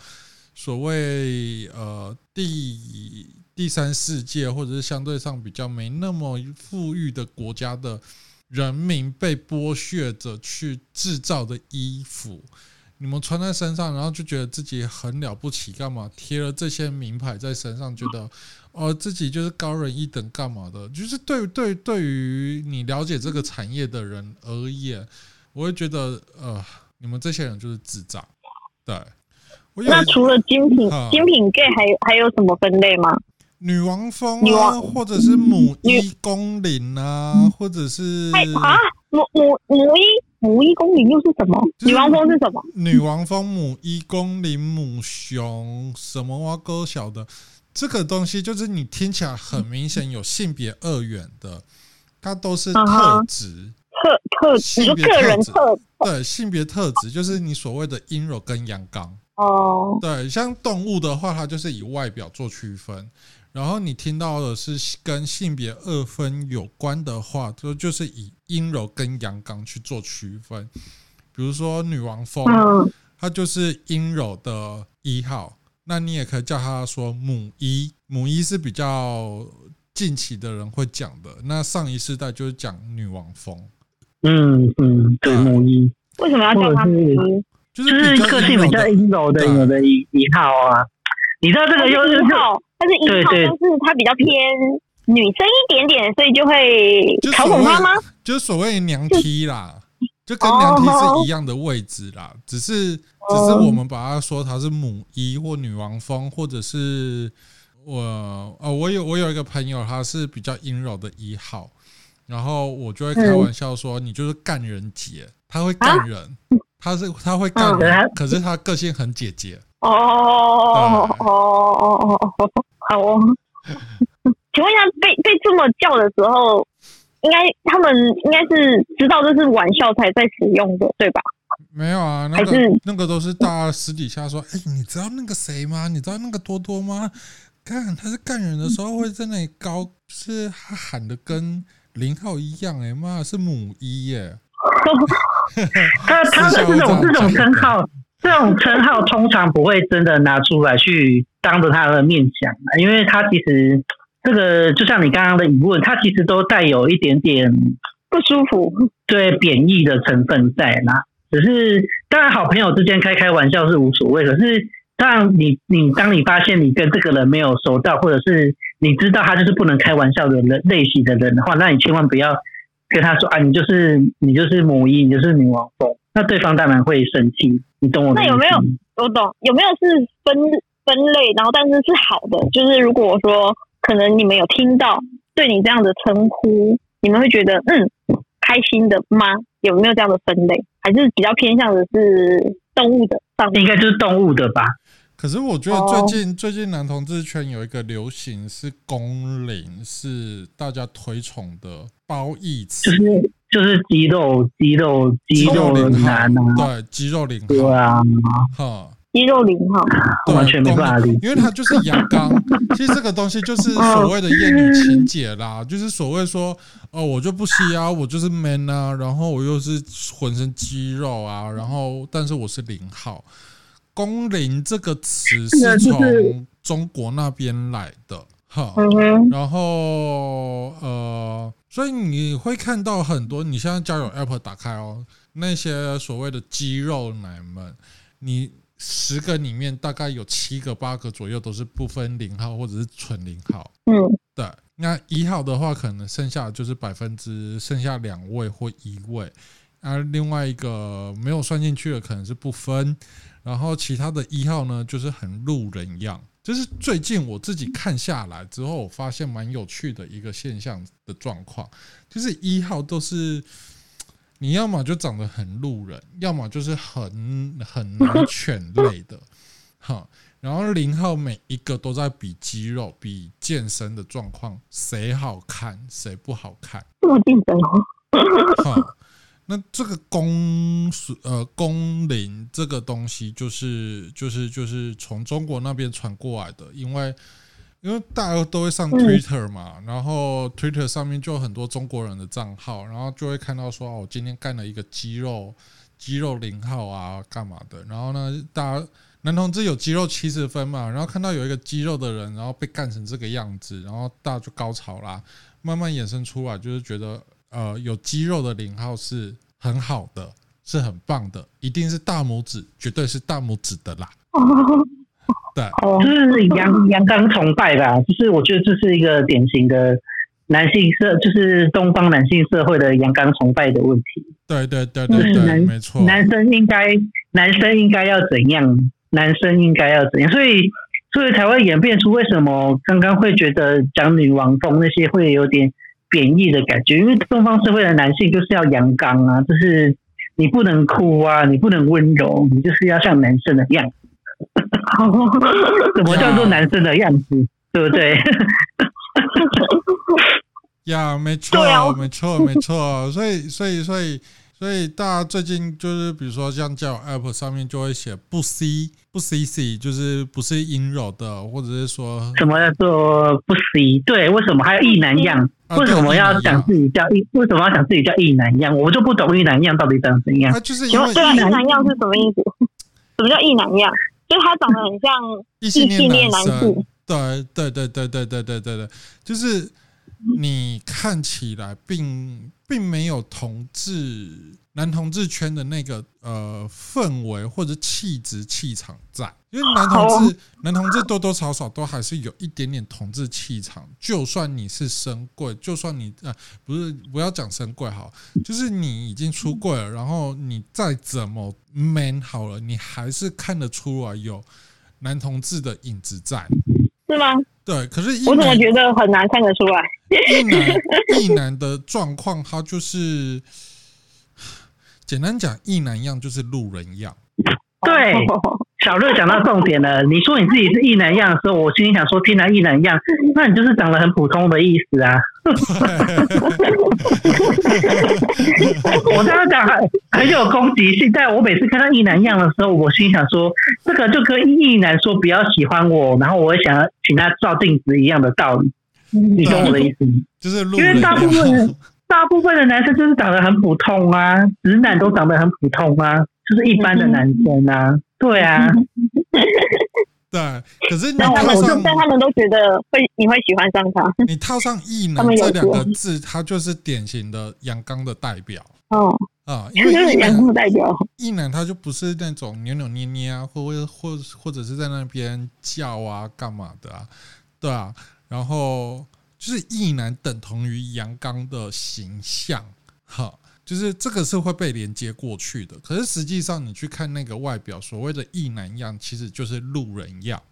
所谓呃第。第三世界或者是相对上比较没那么富裕的国家的人民被剥削着去制造的衣服，你们穿在身上，然后就觉得自己很了不起，干嘛贴了这些名牌在身上，觉得 哦自己就是高人一等，干嘛的？就是对对对于你了解这个产业的人而言，我会觉得呃，你们这些人就是智障。对，那除了精品精品 gay 还有还有什么分类吗？女王蜂啊，或者是母一公领啊，或者是啊母母母一母一公领又是什么？女王蜂是什么？女王蜂母一公领母熊什么哇？哥晓得这个东西，就是你听起来很明显有性别二元的，它都是特质特特性别个人特对性别特质，就是你所谓的阴柔跟阳刚哦。对，像动物的话，它就是以外表做区分。然后你听到的是跟性别二分有关的话，就就是以阴柔跟阳刚去做区分。比如说女王风，它就是阴柔的一号，那你也可以叫它说母一。母一是比较近期的人会讲的，那上一世代就是讲女王风。嗯嗯，对，母一为什么要叫它母一？就是个性比较阴柔的有的一一号啊。你知道这个又是号。它是一号但是它比较偏女生一点点，所以就会嘲讽他吗？就所谓娘梯啦，就跟娘梯是一样的位置啦，只是只是我们把它说它是母一或女王风，或者是我哦，我有我有一个朋友，他是比较阴柔的一号，然后我就会开玩笑说，你就是干人姐，他会干人，他是他会干人，可是他个性很姐姐。哦哦哦哦哦。好哦，请问一下，被被这么叫的时候，应该他们应该是知道这是玩笑才在使用的，对吧？没有啊，那个那个都是大家私底下说，哎、你知道那个谁吗？你知道那个多多吗？看他是干人的时候会在那里高，是他喊的跟零号一样，哎妈，是母一耶。他他的这种这种称号。这种称号通常不会真的拿出来去当着他的面讲，因为他其实这个就像你刚刚的疑问，他其实都带有一点点不舒服，对贬义的成分在那。只是当然好朋友之间开开玩笑是无所谓，可是当你你当你发现你跟这个人没有熟到，或者是你知道他就是不能开玩笑的人类型的人的话，那你千万不要跟他说啊，你就是你就是母一，你就是女王蜂，那对方当然会生气。你懂我？那有没有我懂？有没有是分分类，然后但是是好的？就是如果说可能你们有听到对你这样的称呼，你们会觉得嗯开心的吗？有没有这样的分类？还是比较偏向的是动物的上面？应该就是动物的吧。可是我觉得最近、oh. 最近男同志圈有一个流行是公领，是大家推崇的褒义词，就是就是肌肉肌肉肌肉男啊，对肌肉零号，对啊，哈。肌肉零号，完全没办法理，因为它就是阳刚。其实这个东西就是所谓的厌女情节啦，就是所谓说哦，我就不吸啊，我就是 man 啊，然后我又是浑身肌肉啊，然后但是我是零号。工龄这个词是从中国那边来的，哈，然后呃，所以你会看到很多，你现在交友 app 打开哦，那些所谓的肌肉男们，你十个里面大概有七个八个左右都是不分零号或者是纯零号，嗯，对，那一号的话，可能剩下就是百分之剩下两位或一位，而另外一个没有算进去的可能是不分。然后其他的一号呢，就是很路人样。就是最近我自己看下来之后，我发现蛮有趣的一个现象的状况，就是一号都是你要么就长得很路人，要么就是很很男犬类的，哈。然后零号每一个都在比肌肉、比健身的状况，谁好看谁不好看，这么竞争哈。那这个公呃公领这个东西，就是就是就是从中国那边传过来的，因为因为大家都会上 Twitter 嘛，然后 Twitter 上面就有很多中国人的账号，然后就会看到说，哦，我今天干了一个肌肉肌肉零号啊，干嘛的？然后呢，大家男同志有肌肉七十分嘛，然后看到有一个肌肉的人，然后被干成这个样子，然后大家就高潮啦，慢慢衍生出来，就是觉得。呃，有肌肉的零号是很好的，是很棒的，一定是大拇指，绝对是大拇指的啦。对，就是阳阳刚崇拜吧，就是我觉得这是一个典型的男性社，就是东方男性社会的阳刚崇拜的问题。对对对对对，对，没错。男生应该，男生应该要怎样？男生应该要怎样？所以，所以才会演变出为什么刚刚会觉得讲女王风那些会有点。贬义的感觉，因为东方社会的男性就是要阳刚啊，就是你不能哭啊，你不能温柔，你就是要像男生的样子。什么叫做男生的样子？对不对？呀，没错，没错，没错。所以，所以，所以。所以大家最近就是，比如说像交友 App 上面就会写不 C 不 CC，就是不是阴柔的，或者是说什么叫做不 C？对，为什么还有异男样？为什么要讲自己叫异？为什么要讲自己叫异男样？我就不懂异男样到底长怎样。就是因为对啊，异男样是什么意思？什么叫异男样？就是他长得很像异性恋男性。对对对对对对对对对，就是。你看起来并并没有同志男同志圈的那个呃氛围或者气质气场在，因为男同志 男同志多多少少都还是有一点点同志气场，就算你是深贵，就算你呃不是不要讲深贵好，就是你已经出柜了，然后你再怎么 man 好了，你还是看得出来有男同志的影子在，是吗？对，可是我怎么觉得很难看得出来？一男一男的状况，他就是 简单讲，一男样就是路人样。对，小乐讲到重点了。你说你自己是异男样的时候，我心里想说，听来异男样，那你就是长得很普通的意思啊。我刚刚讲很很有攻击性，但我每次看到异男样的时候，我心想说，这个就跟异男说不要喜欢我，然后我会想要请他照镜子一样的道理。你懂我的意思？就是因为大部分大部分的男生就是长得很普通啊，直男都长得很普通啊，就是一般的男生啊，对啊。对，可是你套上，但他们都觉得会你会喜欢上他。你套上“异男”这两个字，它就是典型的阳刚的代表。哦啊，因为阳刚的代表，异男他就不是那种扭扭捏捏啊，或或或或者是在那边叫啊，干嘛的啊？对啊，然后就是异男等同于阳刚的形象，好，就是这个是会被连接过去的。可是实际上，你去看那个外表，所谓的异男样，其实就是路人样。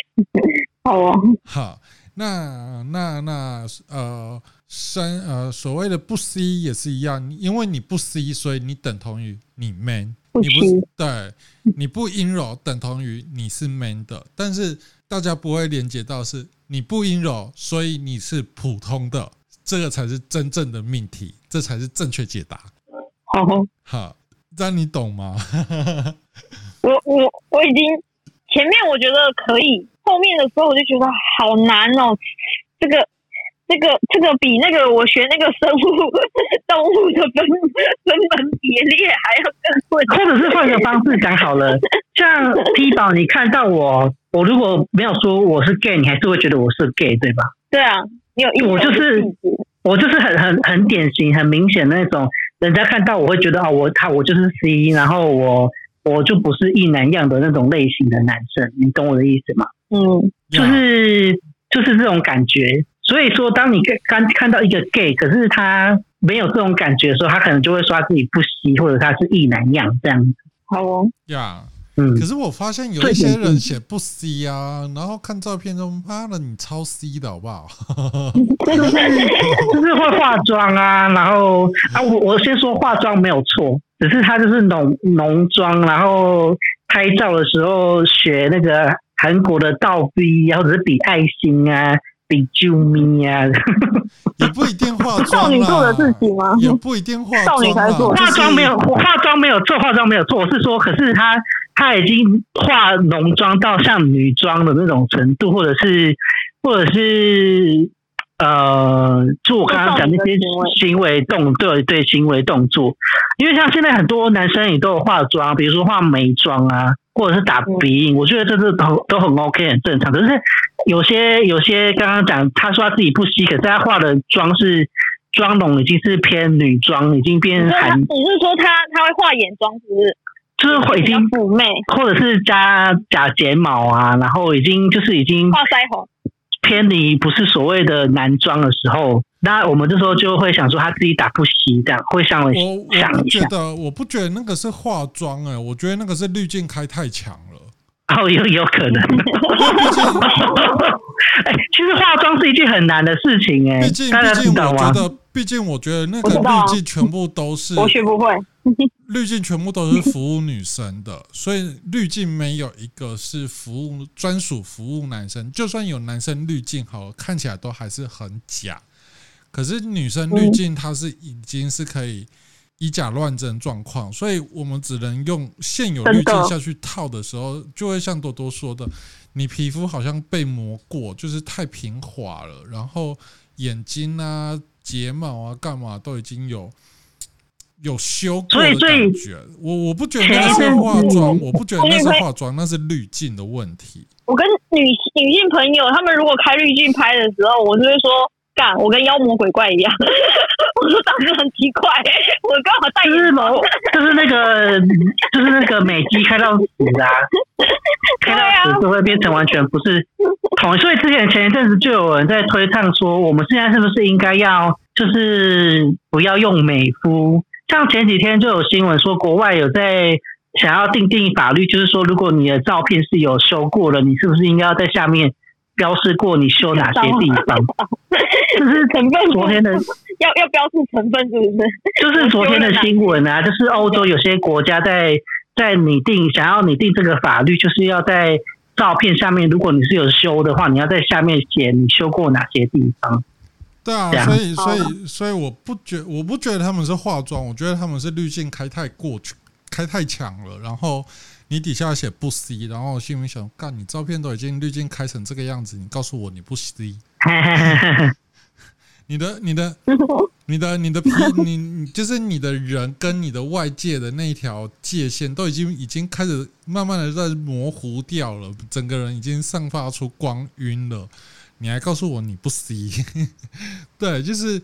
好啊，好，那那那呃，生呃，所谓的不 C 也是一样，因为你不 C，所以你等同于你 man，你不是。对，你不阴柔等同于你是 man 的，但是大家不会连接到是你不阴柔，所以你是普通的，这个才是真正的命题，这才是正确解答。好，好，这样你懂吗？我我我已经前面我觉得可以。后面的时候我就觉得好难哦，这个、这个、这个比那个我学那个生物动物的分分门别列还要更困难。或者是换个方式讲好了，像 P 宝，你看到我，我如果没有说我是 gay，你还是会觉得我是 gay 对吧？对啊，你有我就是我就是很很很典型、很明显的那种，人家看到我会觉得啊，我他我就是 C，然后我我就不是异男样的那种类型的男生，你懂我的意思吗？嗯，就是就是这种感觉，所以说，当你刚看到一个 gay，可是他没有这种感觉的时候，他可能就会说他自己不吸，或者他是异男样这样子。好哦，呀，嗯，可是我发现有一些人写不 C 啊，然后看照片中，妈的，你超 C 的好不好？就是会化妆啊，然后啊，我我先说化妆没有错，只是他就是浓浓妆，然后拍照的时候学那个。韩国的倒 V，或者是比爱心啊，比啾咪啊，也不一定化妆。少女做的事情吗？也不一定化妆。少女才做，化妆没有化妆没有做，化妆没有做。我是说，可是她她已经化浓妆到像女装的那种程度，或者是或者是呃，就我刚刚讲那些行为动对对行为动作，因为像现在很多男生也都有化妆，比如说化眉妆啊。或者是打鼻影，我觉得这是都都很 OK，很正常。可是有些有些刚刚讲，他说他自己不吸，可是他化的妆是妆容已经是偏女装，已经变韩。你是说他他会化眼妆，是不是？就是会已经妩媚，或者是加假睫毛啊，然后已经就是已经画腮红，偏离不是所谓的男装的时候。那我们这时候就会想说，他自己打不吸，这样会稍微想一下。我觉得，我不觉得那个是化妆，哎，我觉得那个是滤镜开太强了。哦，有有可能。哎，其实化妆是一件很难的事情，哎，毕竟毕竟我觉得，毕竟我觉得那个滤镜全部都是我学不会。滤镜全部都是服务女生的，所以滤镜没有一个是服务专属服务男生。就算有男生滤镜，好看起来都还是很假。可是女生滤镜它是已经是可以以假乱真状况，所以我们只能用现有滤镜下去套的时候，就会像多多说的，你皮肤好像被磨过，就是太平滑了，然后眼睛啊、睫毛啊、干嘛都已经有有修过的感觉。我我不觉得那是化妆，我不觉得那是化妆，那是滤镜的问题。我跟女女性朋友他们如果开滤镜拍的时候，我就会说。干，我跟妖魔鬼怪一样，我说长得很奇怪，我刚好戴日某，就是那个，就是那个美肌开到死啊，开到死就会变成完全不是同。所以之前前一阵子就有人在推倡说，我们现在是不是应该要就是不要用美肤？像前几天就有新闻说，国外有在想要定定法律，就是说如果你的照片是有修过了，你是不是应该要在下面？标示过你修哪些地方，就是成分。昨天的 要要标示成分是不是？就是昨天的新闻啊，就是欧洲有些国家在在拟定，想要拟定这个法律，就是要在照片下面，如果你是有修的话，你要在下面写你修过哪些地方。对啊，所以所以所以我不觉我不觉得他们是化妆，我觉得他们是滤镜开太过去，开太强了，然后。你底下写不 C，然后我心里想，干，你照片都已经滤镜开成这个样子，你告诉我你不 C，你的你的 你的你的皮，你你就是你的人跟你的外界的那一条界限都已经已经开始慢慢的在模糊掉了，整个人已经散发出光晕了，你还告诉我你不 C，对，就是。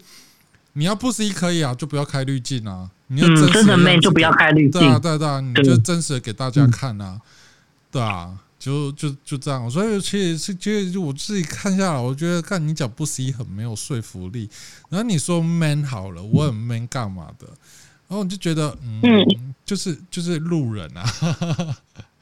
你要不 C 可以啊，就不要开滤镜啊。你要真实的 man 就不要开滤镜。对啊，对啊，对啊，你就真实的给大家看啊。对啊，就就就这样。所以其实是，其实就我自己看下来，我觉得看你讲不 C 很没有说服力。然后你说 man 好了，我很 man 干嘛的？然后我就觉得，嗯，嗯就是就是路人啊，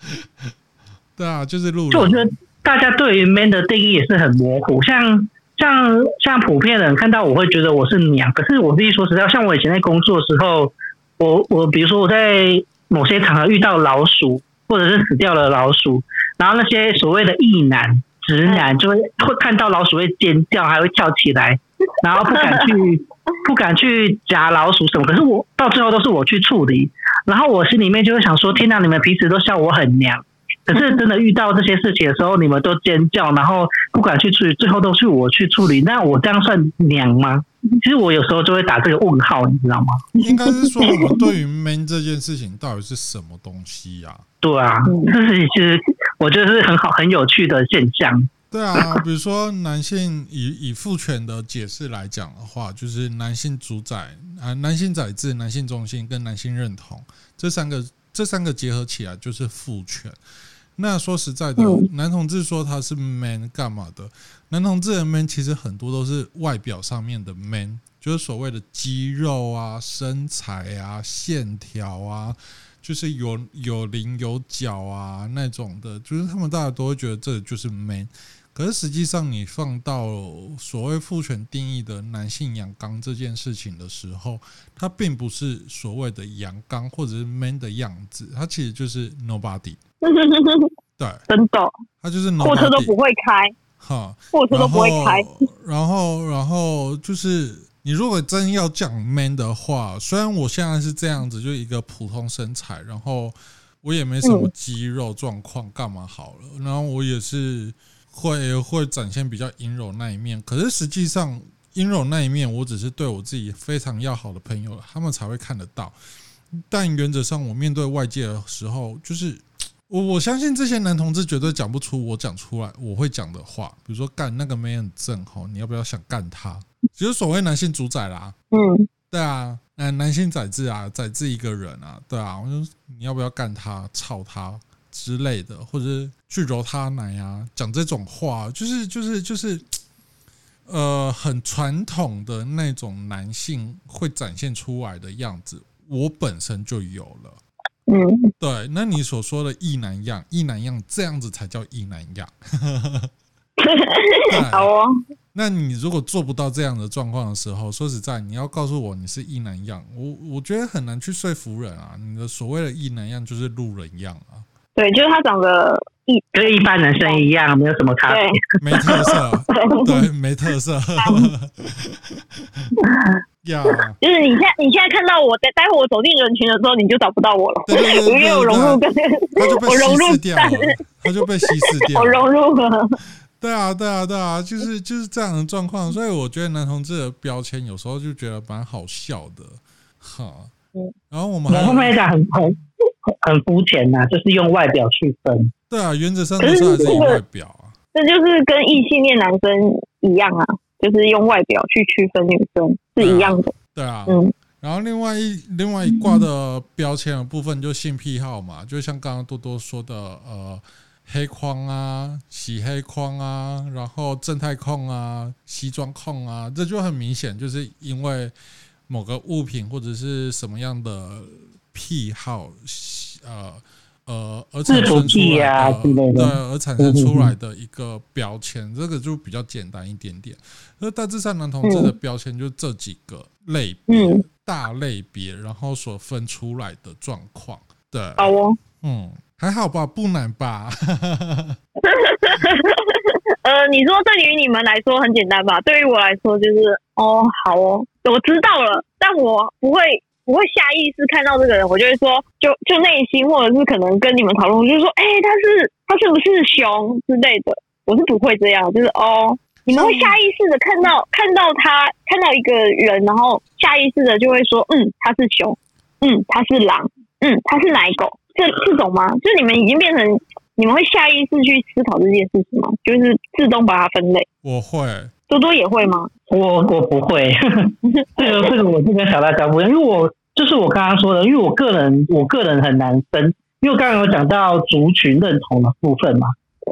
对啊，就是路人。就我觉得大家对于 man 的定义也是很模糊，像。像像普遍人看到我会觉得我是娘，可是我必须说实在，像我以前在工作的时候，我我比如说我在某些场合遇到老鼠，或者是死掉了老鼠，然后那些所谓的异男直男就会会看到老鼠会尖叫，还会跳起来，然后不敢去不敢去夹老鼠什么，可是我到最后都是我去处理，然后我心里面就会想说，天哪，你们平时都笑我很娘。可是真的遇到这些事情的时候，你们都尖叫，然后不敢去处理，最后都是我去处理。那我这样算娘吗？其实我有时候就会打这个问号，你知道吗？应该是说，我们对于 man 这件事情到底是什么东西呀、啊？对啊，这是其实我觉得是很好、很有趣的现象。对啊，比如说男性以以父权的解释来讲的话，就是男性主宰啊，男性宰制、男性中心跟男性认同这三个这三个结合起来就是父权。那说实在的，男同志说他是 man 干嘛的？男同志的 man 其实很多都是外表上面的 man，就是所谓的肌肉啊、身材啊、线条啊，就是有有棱有角啊那种的，就是他们大家都会觉得这就是 man。可是实际上，你放到所谓父权定义的男性阳刚这件事情的时候，它并不是所谓的阳刚或者是 man 的样子，它其实就是 nobody。对，真的，他就是货车都不会开，哈，货车都不会开。然后，然后就是你如果真要讲 man 的话，虽然我现在是这样子，就一个普通身材，然后我也没什么肌肉状况，干嘛好了？然后我也是会会展现比较阴柔那一面，可是实际上阴柔那一面，我只是对我自己非常要好的朋友，他们才会看得到。但原则上，我面对外界的时候，就是。我我相信这些男同志绝对讲不出我讲出来我会讲的话，比如说干那个没很正吼，你要不要想干他？其实所谓男性主宰啦，嗯，对啊，男男性宰制啊，宰制一个人啊，对啊，我就说你要不要干他、操他之类的，或者是去揉他奶啊，讲这种话，就是就是就是，呃，很传统的那种男性会展现出来的样子，我本身就有了。嗯，对，那你所说的异男样，异男样这样子才叫异男样。好哦。那你如果做不到这样的状况的时候，说实在，你要告诉我你是异男样，我我觉得很难去说服人啊。你的所谓的异男样就是路人样啊。对，就是他长得一跟一般男生一样，没有什么差别，没特色，对，没特色。Yeah. 就是你现在你现在看到我，待待会我走进人群的时候，你就找不到我了，对对对对，因为我融入跟我融入掉了，他就被稀释掉了，我融入了。对啊，对啊，对啊，就是就是这样的状况，所以我觉得男同志的标签有时候就觉得蛮好笑的，哈。然后我们后面讲很很很肤浅呐，就是用外表去分。对啊，原则上都是还是用外表啊。这就是跟异性恋男生一样啊。就是用外表去区分女生是一样的，对啊，嗯，然后另外一另外一挂的标签的部分就性癖好嘛，就像刚刚多多说的，呃，黑框啊，洗黑框啊，然后正太控啊，西装控啊，这就很明显，就是因为某个物品或者是什么样的癖好，呃。呃，而产生出来的，对，而产生出 来的一个标签，这个就比较简单一点点。那大致上男同志的标签就这几个类别，大类别，然后所分出来的状况。对，好哦，嗯，还好吧，不难吧？呃，你说对于你们来说很简单吧？对于我来说就是，哦，好哦，我知道了，但我不会。不会下意识看到这个人，我就会说，就就内心或者是可能跟你们讨论，我就说，哎、欸，他是他是不是熊之类的？我是不会这样，就是哦，你们会下意识的看到看到他看到一个人，然后下意识的就会说，嗯，他是熊，嗯，他是狼，嗯，他是奶狗，这这种吗？就你们已经变成你们会下意识去思考这件事情吗？就是自动把它分类。我会，多多也会吗？我我不会，这个这个我这边小辣椒不会，因为我。就是我刚刚说的，因为我个人，我个人很难分因为刚刚有讲到族群认同的部分嘛，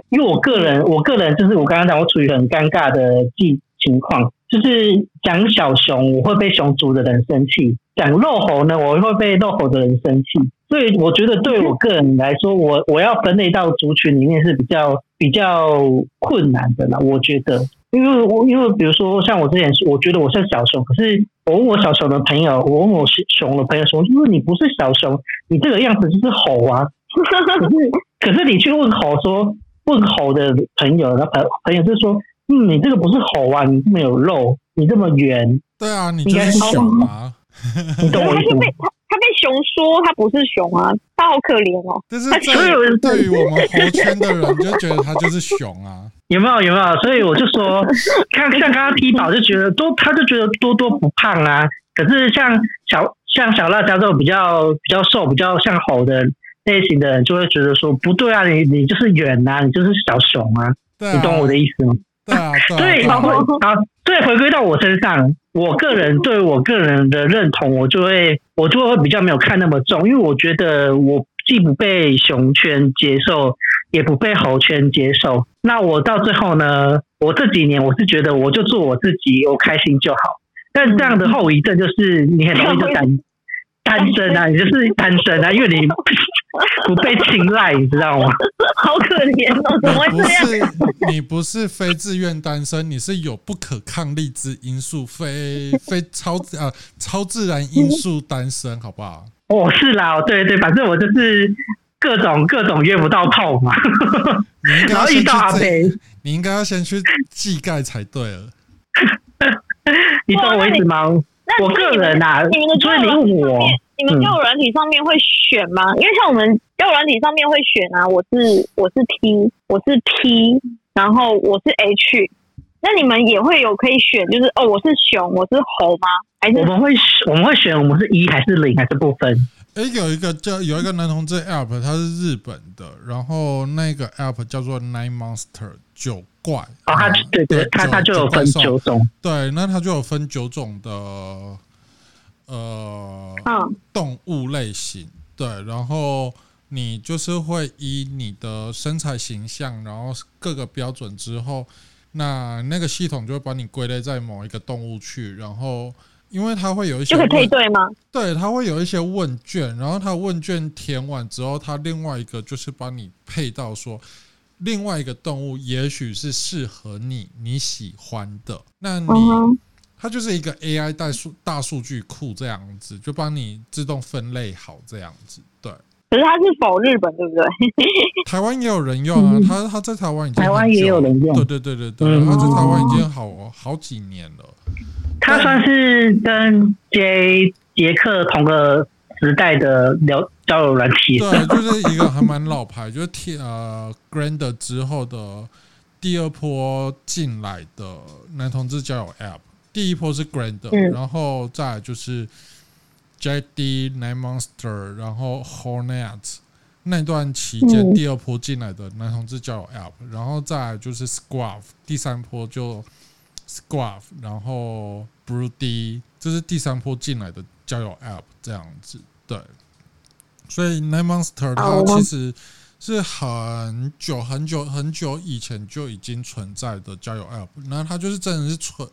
因为我个人，我个人就是我刚刚讲，我处于很尴尬的境情况，就是讲小熊我会被熊族的人生气，讲肉猴呢我会被肉猴的人生气，所以我觉得对我个人来说，我我要分类到族群里面是比较比较困难的啦，我觉得。因为我因为比如说像我之前，我觉得我是小熊，可是我问我小熊的朋友，我问我熊的朋友说，因为你不是小熊，你这个样子就是猴啊。可是可是你去问猴说，问猴的朋友，那朋朋友就说，嗯，你这个不是猴啊，你这么有肉，你这么圆。对啊，你就是熊啊。你懂我意思吗？他被熊说他不是熊啊，他好可怜哦。但是对于我们猴圈的人，就觉得他就是熊啊。有没有有没有？所以我就说，看像刚刚 T 宝就觉得多，他就觉得多多不胖啊。可是像小像小辣椒这种比较比较瘦、比较像猴的类型的人，就会觉得说不对啊，你你就是圆啊，你就是小熊啊，啊你懂我的意思吗？对啊，对啊。所以回好，对，回归到我身上，我个人对我个人的认同，我就会我就会比较没有看那么重，因为我觉得我既不被熊圈接受。也不被猴圈接受，那我到最后呢？我这几年我是觉得，我就做我自己，我开心就好。但这样的后遗症就是，你很容易就单单身啊，你就是单身啊，因为你不被青睐，你知道吗？好可怜哦，怎么会这样？不是，你不是非自愿单身，你是有不可抗力之因素，非非超呃超自然因素单身，好不好？哦，是啦，对对，反正我就是。各种各种约不到炮嘛，然后遇到阿北，你应该要先去祭盖才对了。你懂我意思吗？我个人啊，你们的交友软体上面，你们交友软体上面会选吗？因为像我们交友软体上面会选啊，我是我是 T，我是 P，然后我是 H，那你们也会有可以选，就是哦，我是熊，我是猴吗？还是我们会我们会选，我们是一还是零还是不分？哎，有一个叫有一个男同志 App，它是日本的，然后那个 App 叫做 Nine Monster 九怪。哦，它对对，对它它就有分九种。对，那它就有分九种的呃动物类型。对，然后你就是会以你的身材形象，然后各个标准之后，那那个系统就会把你归类在某一个动物去，然后。因为它会有一些就可以配对吗？对，它会有一些问卷，然后它问卷填完之后，它另外一个就是帮你配到说，另外一个动物也许是适合你你喜欢的，那你它就是一个 AI 大数大数据库这样子，就帮你自动分类好这样子。对，可是它是否日本对不对？台湾也有人用啊，它它在台湾已经台湾也有人用，对对对对对，它在台湾已经好好几年了。他算是跟杰杰克同个时代的聊交友软体，对，就是一个还蛮老牌，就是 T 呃 Grindr 之后的第二波进来的男同志交友 App，第一波是 Grindr，嗯、然后再来就是 JD Nine Monster，然后 Hornet 那段期间第二波进来的男同志交友 App，然后再来就是 Scruff，第三波就。Scruff，然后 Broody，这是第三波进来的交友 App，这样子，对。所以 Nine Monster 它其实是很久很久很久以前就已经存在的交友 App，那它就是真的是纯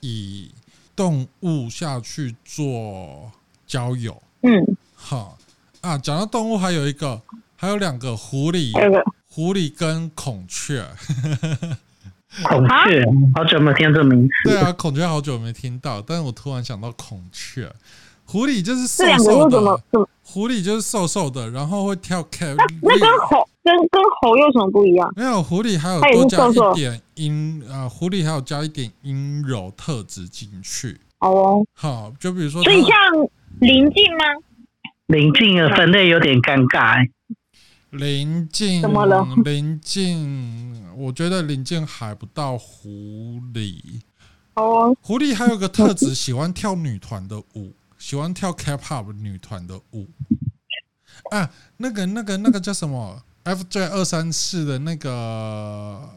以动物下去做交友。嗯，好啊。讲到动物，还有一个，还有两个狐狸，狐狸跟孔雀。孔雀，好久没有听到这名字。对啊，孔雀好久没听到，但是我突然想到孔雀。狐狸就是瘦瘦的，狐狸就是瘦瘦的，然后会跳 K。那那跟猴跟跟猴有什么不一样？没有，狐狸还有多加一点阴啊，狐狸还有加一点阴柔特质进去。哦，好，就比如说，所以像林静吗？邻近的分类有点尴尬、欸。林静怎么了？临近。我觉得临近还不到狐狸哦，狐狸还有个特质，喜欢跳女团的舞，喜欢跳 K-pop 女团的舞。啊，那个、那个、那个叫什么？FJ 二三四的那个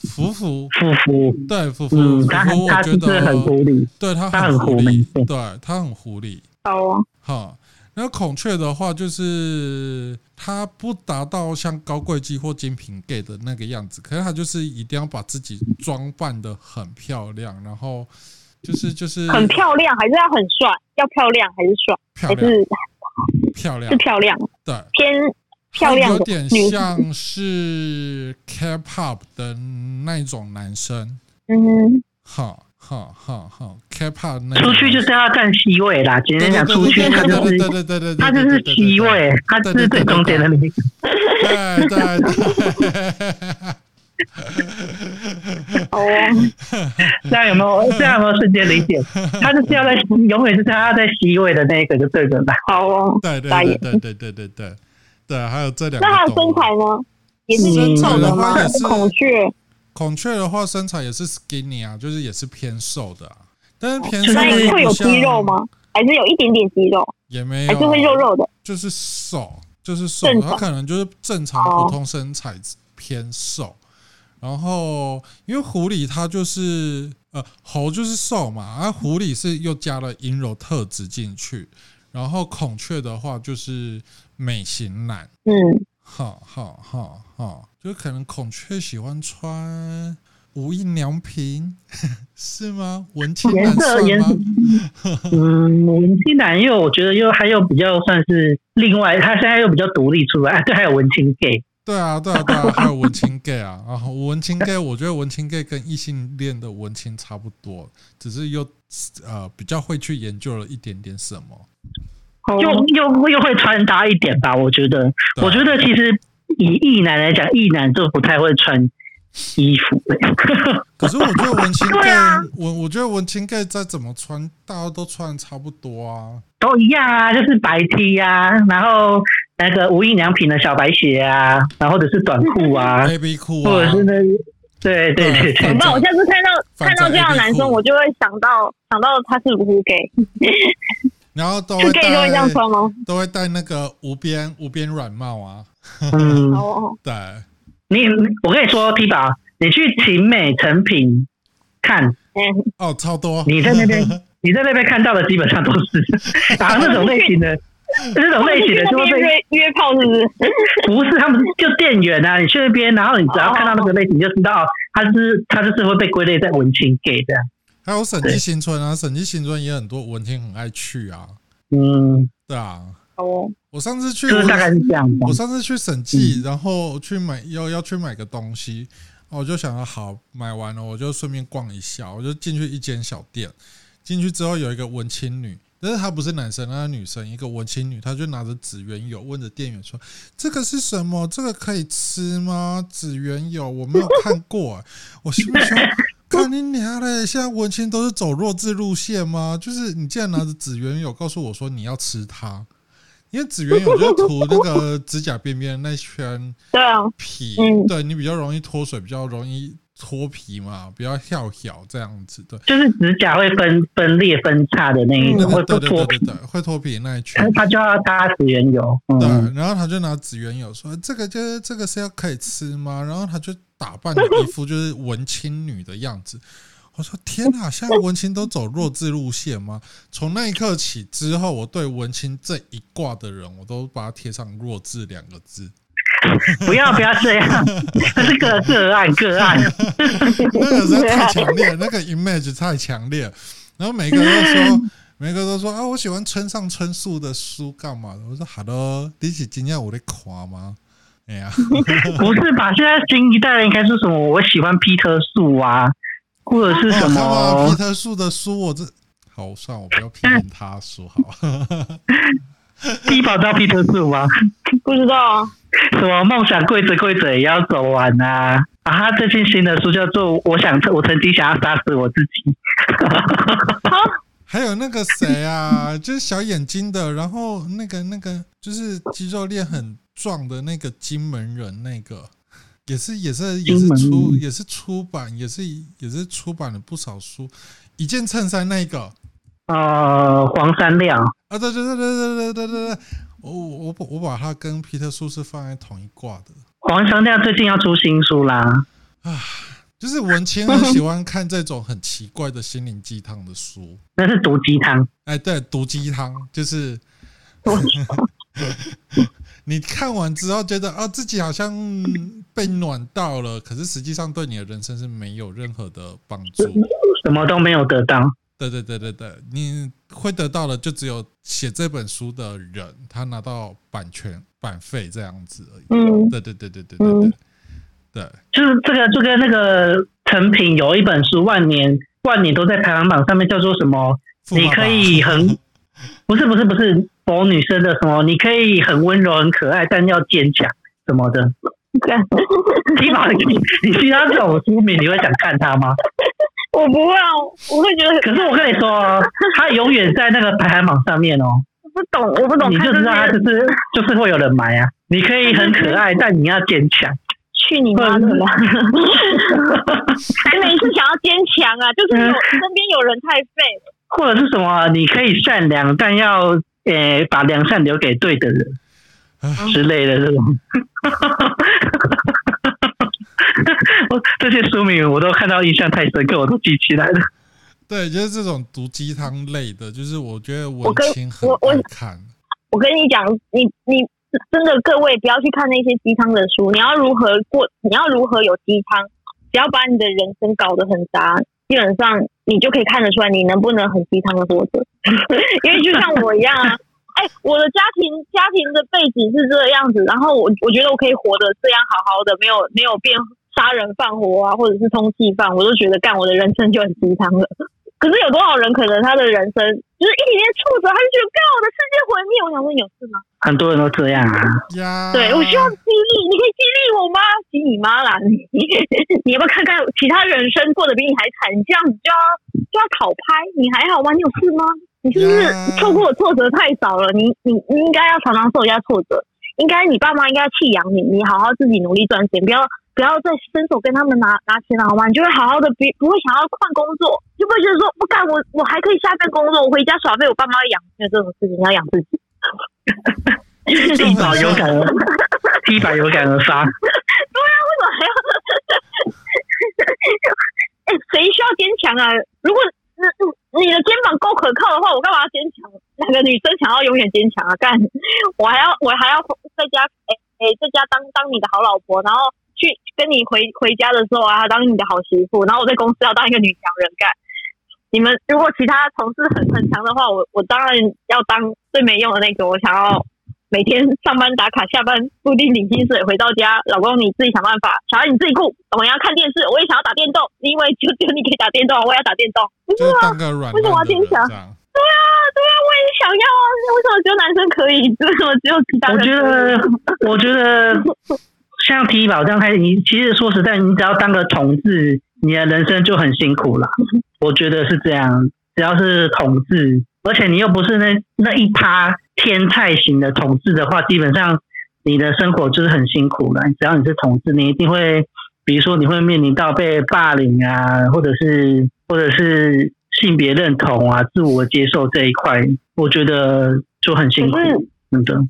福福。福福，对福福，福福，我觉得很狐狸，对他很狐狸，对他很狐狸。哦，好，然后孔雀的话，就是它不达到像高贵姬或精品 gay 的那个样子，可是它就是一定要把自己装扮得很漂亮，然后就是就是很漂亮，还是要很帅？要漂亮还是帅？漂亮还是漂亮是漂亮？对，偏漂亮的有点像是 K-pop 的那种男生。嗯，好好好好，K-pop 那出去就是要占 C 位啦。简单讲，出去他就是对对对对对，他就是 C 位，他是最中间的那个。对对对。哦，这样有没有？这样有没有瞬间理解？他就是要在永远是他要在 C 位的那个，就对了吧？好哦，对对对对对对对对对，还有这两个。那他的身材呢？也是身材的吗？话也是孔雀。孔雀的话，身材也是 skinny 啊，就是也是偏瘦的啊。但是偏瘦那会有肌肉吗？还是有一点点肌肉？也没有，还是会肉肉的。就是瘦，就是瘦，他可能就是正常普通身材偏瘦。然后因为狐狸它就是呃猴就是瘦嘛，而狐狸是又加了阴柔特质进去。然后孔雀的话就是美型男，嗯，好好好好。就可能孔雀喜欢穿无印良品，是吗？文青男算吗？嗯，文青男又我觉得又还有比较算是另外，他现在又比较独立出来。对，还有文青 gay。对啊，对啊，对啊，还有文青 gay 啊。然后文青 gay，我觉得文青 gay 跟异性恋的文青差不多，只是又呃比较会去研究了一点点什么，又又又会穿搭一点吧。我觉得，我觉得其实。以异男来讲，异男就不太会穿衣服。可是我觉得文青 gay，啊、我我觉得文青 gay 再怎么穿，大家都穿差不多啊，都一样啊，就是白 T 啊，然后那个无印良品的小白鞋啊，然后或者是短裤啊，baby 裤啊，或者是那对对对对。那我下次看到看到这样的男生，我就会想到想到他是不是 gay。然后都会 gay 都会这样穿吗？都会戴那个无边无边软帽啊。嗯，对。你我跟你说，T 宝，你去晴美成品看，嗯，哦，超多。你在那边，你在那边看到的基本上都是，然后那种类型的，那种类型的就会被约约炮，是不是？不是，他们就店员啊，你去那边，然后你只要看到那个类型，就知道他是他就是会被归类在文青 gay 这样。还有审计新村啊，审计新村也很多文青很爱去啊。嗯，对啊。哦，我上次去，就是大概是这样。我上次去审计，然后去买要要去买个东西，我就想着好，买完了我就顺便逛一下，我就进去一间小店。进去之后有一个文青女，但是她不是男生，她是女生，一个文青女，她就拿着指缘油问着店员说：“这个是什么？这个可以吃吗？”指缘油我没有看过，我心里想。看你娘嘞！现在文青都是走弱智路线吗？就是你竟然拿着指缘油告诉我说你要吃它，因为指缘油就是涂那个指甲边边那圈 皮，对你比较容易脱水，比较容易脱皮嘛，比较跳小这样子。对，就是指甲会分分裂分叉的那一种，会脱皮，会脱皮那一圈，他就要搭紫原油。对，然后他就拿紫原油说：“这个就是这个是要可以吃吗？”然后他就。打扮的一副就是文青女的样子，我说天哪，现在文青都走弱智路线吗？从那一刻起之后，我对文青这一挂的人，我都把它贴上弱智两个字。不要不要这样，这是个个案个案，那个实在太强烈，那个 image 太强烈。然后每个都说，每个都说啊，我喜欢村上春树的书，干嘛的？我说好的，你是今天我在夸吗？哎呀，不是吧？现在新一代人应该是什么？我喜欢皮特树啊，或者是什么？哦、皮特树的书，我这好算，我不要批评他书好。T 宝知道皮特树吗？不知道。什么梦想跪着跪着也要走完啊？啊，他最近新的书叫做《我想我曾经想要杀死我自己》。还有那个谁啊，就是小眼睛的，然后那个那个就是肌肉链很。壮的那个金门人，那个也是也是也是出也是出版也是也是出版了不少书，一件衬衫那个，呃，黄山亮。啊，对对对对对对对对对，我我我把它跟皮特书是放在同一挂的。黄山亮最近要出新书啦，啊，就是文青很喜欢看这种很奇怪的心灵鸡汤的书，那是毒鸡汤，哎，对，毒鸡汤就是。你看完之后觉得啊，自己好像被暖到了，可是实际上对你的人生是没有任何的帮助，什么都没有得到。对对对对对，你会得到的就只有写这本书的人，他拿到版权版费这样子而已。嗯，对对对对对对对，对，就是这个就跟那个成品有一本书，万年万年都在排行榜上面，叫做什么？你可以很不是不是不是某女生的什么？你可以很温柔很可爱，但要坚强什么的。起码你你听到这种书名，你会想看他吗？我不会啊，我会觉得。可是我跟你说哦，他永远在那个排行榜上面哦。我不懂，我不懂。你就知道他就是就是会有人买啊。你可以很可爱，但你要坚强。去你妈的吧！还 每次想要坚强啊，就是身边有人太废。或者是什么？你可以善良，但要呃把良善留给对的人之类的这种。我这些书名我都看到印象太深刻，我都记起来了。对，就是这种毒鸡汤类的，就是我觉得文青很爱看。我跟你讲，你你真的各位不要去看那些鸡汤的书。你要如何过？你要如何有鸡汤？只要把你的人生搞得很杂，基本上你就可以看得出来，你能不能很鸡汤的活着。因为就像我一样啊。哎、欸，我的家庭家庭的背景是这个样子，然后我我觉得我可以活得这样好好的，没有没有变杀人放火啊，或者是通缉犯，我都觉得干我的人生就很鸡汤了。可是有多少人可能他的人生就是一点点挫折，他就觉得干我的世界毁灭？我想问你有事吗？很多人都这样啊。呀，对，我需要激励，你可以激励我吗？激你妈啦！你你要不要看看其他人生过得比你还惨？这样子就要就要讨拍？你还好吗？你有事吗？你是不是受过的挫折太少了？你你你应该要常常受一下挫折。应该你爸妈应该弃养你，你好好自己努力赚钱，不要。不要再伸手跟他们拿拿钱了，好吗？你就会好好的，不不会想要换工作，就不会觉得说不干我我还可以下份工作，我回家耍废，我爸妈会养。没有这种事情，你要养自己。提早有感而 提早有感而发。对啊，为什么还要？哎、谁需要坚强啊？如果你你的肩膀够可靠的话，我干嘛要坚强？哪个女生想要永远坚强啊？干，我还要我还要在家哎哎、在家当当你的好老婆，然后。去跟你回回家的时候啊，当你的好媳妇，然后我在公司要当一个女强人干。你们如果其他同事很很强的话，我我当然要当最没用的那个。我想要每天上班打卡，下班固定领薪水，回到家，老公你自己想办法，小孩你自己顾。我要看电视，我也想要打电动，因为就就你可以打电动，我也要打电动。不是啊，为什么要坚强？对啊，对啊，我也想要啊。为什么只有男生可以？为什么只有其他人？我觉得，我觉得。像 T 宝这样，他你其实说实在，你只要当个同志，你的人生就很辛苦了。我觉得是这样，只要是同志，而且你又不是那那一趴天菜型的同志的话，基本上你的生活就是很辛苦了。只要你是同志，你一定会，比如说你会面临到被霸凌啊，或者是或者是性别认同啊、自我接受这一块，我觉得就很辛苦。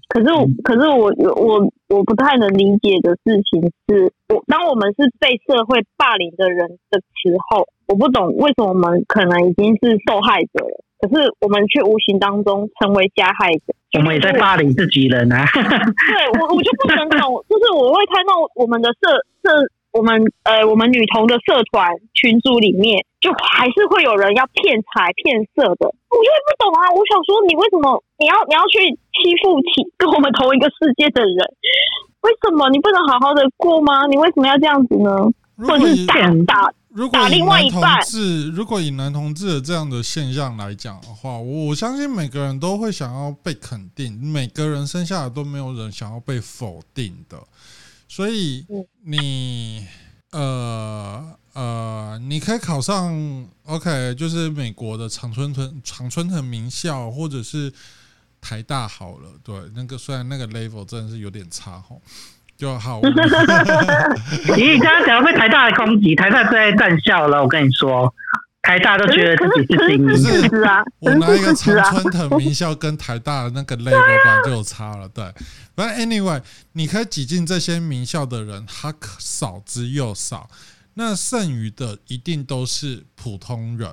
可是我，可是我我。我不太能理解的事情是，我当我们是被社会霸凌的人的时候，我不懂为什么我们可能已经是受害者了，可是我们却无形当中成为加害者。我们也在霸凌自己人啊！对，我我就不能懂，就是我会看到我们的社社。我们呃，我们女同的社团群组里面，就还是会有人要骗财骗色的，我就会不懂啊！我想说，你为什么你要你要去欺负起跟我们同一个世界的人？为什么你不能好好的过吗？你为什么要这样子呢？或者是打打打另外一半？是如果以男同志的这样的现象来讲的话，我相信每个人都会想要被肯定，每个人生下来都没有人想要被否定的。所以你呃呃，你可以考上 OK，就是美国的常春藤常春藤名校，或者是台大好了。对，那个虽然那个 level 真的是有点差吼，就好。你刚刚讲被台大的攻击，台大最爱战校了，我跟你说。台大都觉得自己是精英，是啊。我拿一个常春藤名校跟台大的那个 level 版就有差了，对。反正 anyway，你可以挤进这些名校的人，他可少之又少。那剩余的一定都是普通人。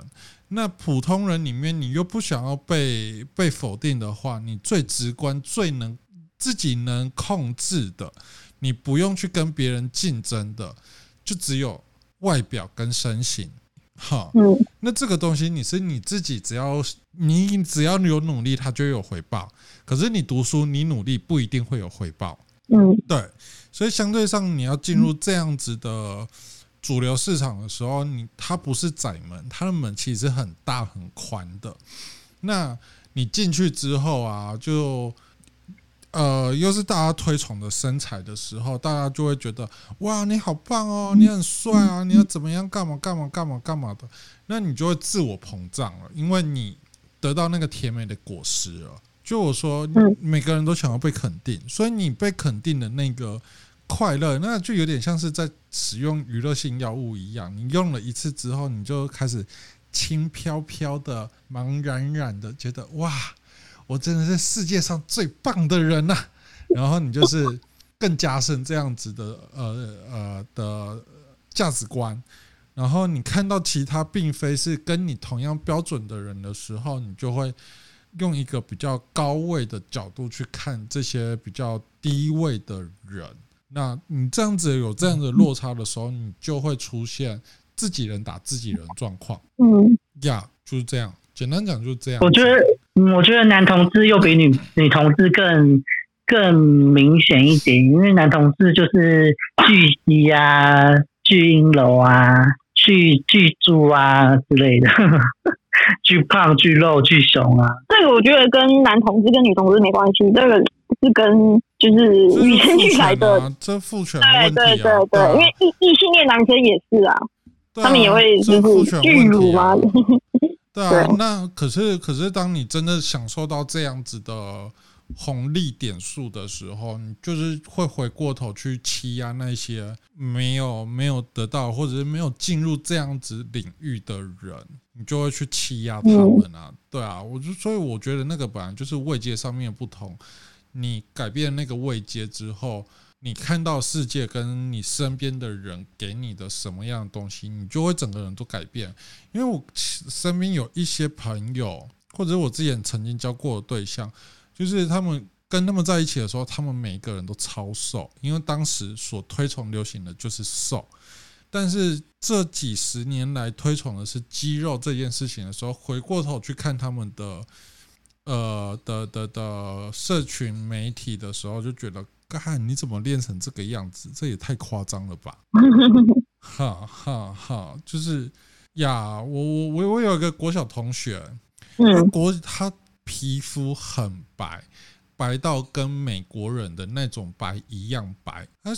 那普通人里面，你又不想要被被否定的话，你最直观、最能自己能控制的，你不用去跟别人竞争的，就只有外表跟身形。哈，那这个东西你是你自己，只要你只要你有努力，它就有回报。可是你读书，你努力不一定会有回报。嗯，对，所以相对上你要进入这样子的主流市场的时候，你它不是窄门，它的门其实很大很宽的。那你进去之后啊，就。呃，又是大家推崇的身材的时候，大家就会觉得哇，你好棒哦，你很帅啊，你要怎么样干嘛干嘛干嘛干嘛的，那你就会自我膨胀了，因为你得到那个甜美的果实了。就我说，每个人都想要被肯定，所以你被肯定的那个快乐，那就有点像是在使用娱乐性药物一样，你用了一次之后，你就开始轻飘飘的、茫然然的觉得哇。我真的是世界上最棒的人呐、啊，然后你就是更加深这样子的呃呃的价值观，然后你看到其他并非是跟你同样标准的人的时候，你就会用一个比较高位的角度去看这些比较低位的人。那你这样子有这样的落差的时候，你就会出现自己人打自己人状况。嗯，呀，就是这样。简单讲就是这样。我觉得，我觉得男同志又比女女同志更更明显一点，因为男同志就是巨鸡啊、巨阴柔啊、巨巨猪啊之类的，巨胖、巨肉、巨熊啊。这个我觉得跟男同志跟女同志没关系，这个是跟就是与生俱来的这父权问题、啊、对对对对，对啊、因为异异性恋男生也是啊，啊他们也会就是巨乳吗？对啊，那可是可是，当你真的享受到这样子的红利点数的时候，你就是会回过头去欺压那些没有没有得到或者是没有进入这样子领域的人，你就会去欺压他们啊。对啊，我就所以我觉得那个本来就是位阶上面不同，你改变那个位阶之后。你看到世界跟你身边的人给你的什么样的东西，你就会整个人都改变。因为我身边有一些朋友，或者我之前曾经交过的对象，就是他们跟他们在一起的时候，他们每一个人都超瘦，因为当时所推崇流行的就是瘦。但是这几十年来推崇的是肌肉这件事情的时候，回过头去看他们的呃的的的社群媒体的时候，就觉得。看你怎么练成这个样子，这也太夸张了吧！哈哈哈，就是呀，我我我我有一个国小同学，他国他皮肤很白，白到跟美国人的那种白一样白。他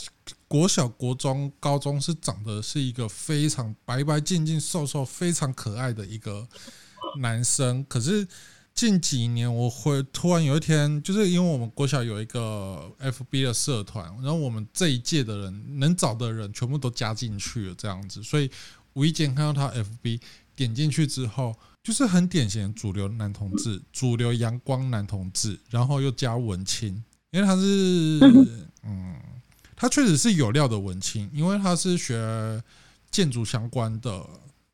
国小、国中、高中是长得是一个非常白白净净、瘦瘦、非常可爱的一个男生，可是。近几年，我会突然有一天，就是因为我们国小有一个 FB 的社团，然后我们这一届的人能找的人全部都加进去了，这样子，所以无意间看到他 FB，点进去之后，就是很典型的主流男同志，主流阳光男同志，然后又加文青，因为他是，嗯，他确实是有料的文青，因为他是学建筑相关的。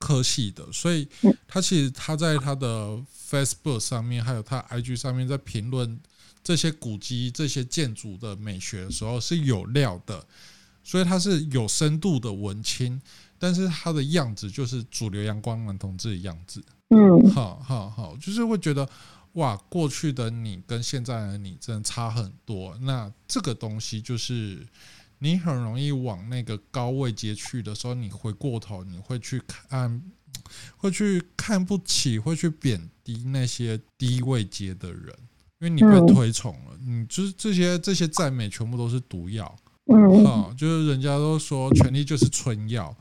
科系的，所以他其实他在他的 Facebook 上面，还有他 IG 上面，在评论这些古迹、这些建筑的美学的时候是有料的，所以他是有深度的文青，但是他的样子就是主流阳光男同志的样子。嗯，好好好，就是会觉得哇，过去的你跟现在的你真的差很多。那这个东西就是。你很容易往那个高位阶去的时候，你回过头，你会去看，会去看不起，会去贬低那些低位阶的人，因为你被推崇了。你就是这些这些赞美全部都是毒药，嗯，啊，就是人家都说权力就是春药，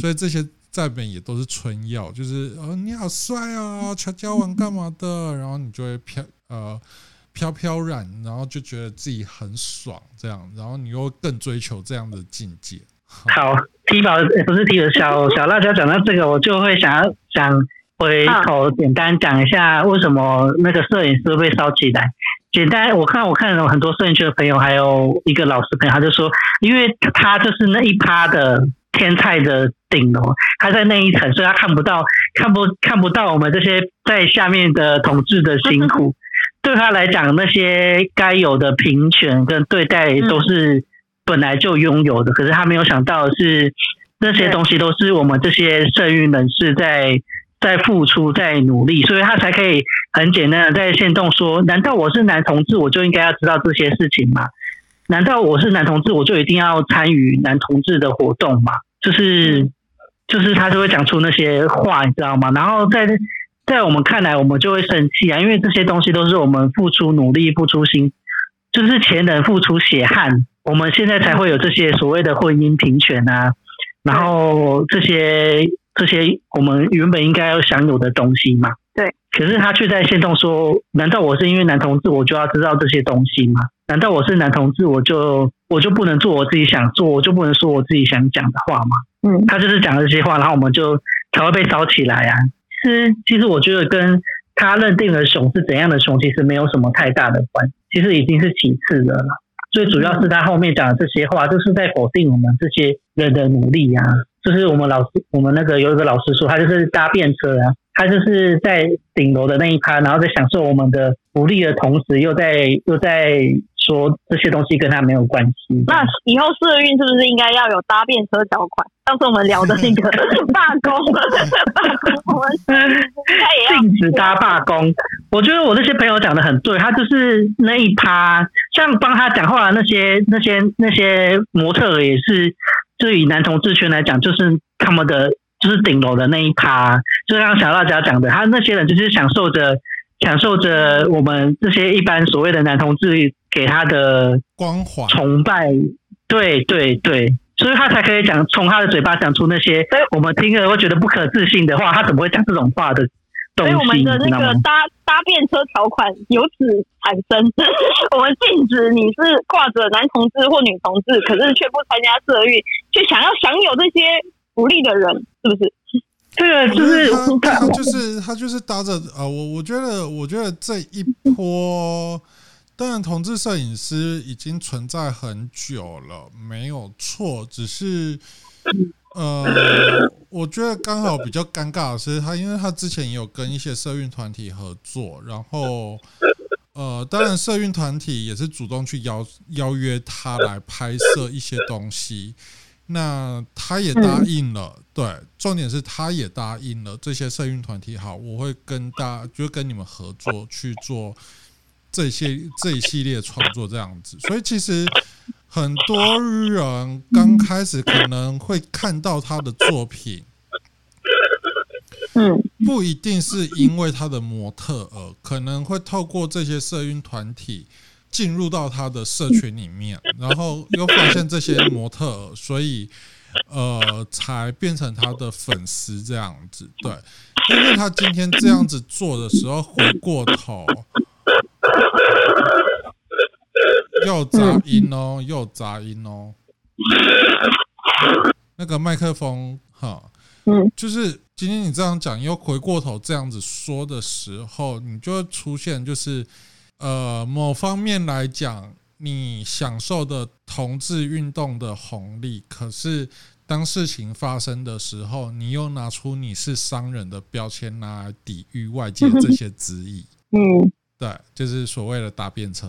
所以这些赞美也都是春药，就是哦你好帅啊，悄交往干嘛的，然后你就会飘呃。飘飘然，然后就觉得自己很爽，这样，然后你又更追求这样的境界。好，T 宝不是 T 的小小辣椒讲到这个，我就会想要想回头简单讲一下为什么那个摄影师会被烧起来。简单，我看我看了很多摄影圈的朋友，还有一个老师朋友，他就说，因为他就是那一趴的天菜的顶楼，他在那一层，所以他看不到，看不看不到我们这些在下面的同志的辛苦。对他来讲，那些该有的平权跟对待都是本来就拥有的，可是他没有想到的是那些东西都是我们这些社运人士在。在付出，在努力，所以他才可以很简单的在线动说：难道我是男同志，我就应该要知道这些事情吗？难道我是男同志，我就一定要参与男同志的活动吗？就是，就是他就会讲出那些话，你知道吗？然后在在我们看来，我们就会生气啊，因为这些东西都是我们付出努力、付出心，就是前人付出血汗，我们现在才会有这些所谓的婚姻平权啊，然后这些。这些我们原本应该要享有的东西嘛？对。可是他却在线动说：“难道我是因为男同志，我就要知道这些东西吗？难道我是男同志，我就我就不能做我自己想做，我就不能说我自己想讲的话吗？”嗯，他就是讲这些话，然后我们就才会被烧起来啊。其实，其实我觉得跟他认定的熊是怎样的熊，其实没有什么太大的关系，其实已经是其次的了。最主要是他后面讲的这些话，就是在否定我们这些人的努力呀、啊。就是我们老师，我们那个有一个老师说，他就是搭便车啊，他就是在顶楼的那一趴，然后在享受我们的福利的同时，又在又在说这些东西跟他没有关系。那以后社运是不是应该要有搭便车条款？上次我们聊的那个 罢工，罢工，禁止搭罢工。我觉得我那些朋友讲的很对，他就是那一趴，像帮他讲话的那些那些那些模特也是。就以男同志圈来讲，就是他们的就是顶楼的那一趴，就像小辣椒讲的，他那些人就是享受着享受着我们这些一般所谓的男同志给他的光环崇拜，对对对，所以他才可以讲从他的嘴巴讲出那些我们听了会觉得不可置信的话，他怎么会讲这种话的？所以我们的那个搭搭便车条款由此产生，我们禁止你是挂着男同志或女同志，可是却不参加社运，却想要享有这些福利的人，是不是？对啊，就是他，他就是他就是搭着啊，我我觉得我觉得这一波，当然同志摄影师已经存在很久了，没有错，只是。呃，我觉得刚好比较尴尬的是，他因为他之前也有跟一些社运团体合作，然后呃，当然社运团体也是主动去邀邀约他来拍摄一些东西，那他也答应了。对，重点是他也答应了这些社运团体，好，我会跟大家就跟你们合作去做这些这一系列创作这样子，所以其实。很多人刚开始可能会看到他的作品，嗯，不一定是因为他的模特儿，可能会透过这些社运团体进入到他的社群里面，然后又发现这些模特，所以呃，才变成他的粉丝这样子。对，因为他今天这样子做的时候，回过头。又杂音哦，又杂音哦。那个麦克风哈，嗯，就是今天你这样讲，又回过头这样子说的时候，你就会出现，就是呃，某方面来讲，你享受的同志运动的红利，可是当事情发生的时候，你又拿出你是商人的标签，拿来抵御外界这些质疑。嗯，对，就是所谓的搭便车。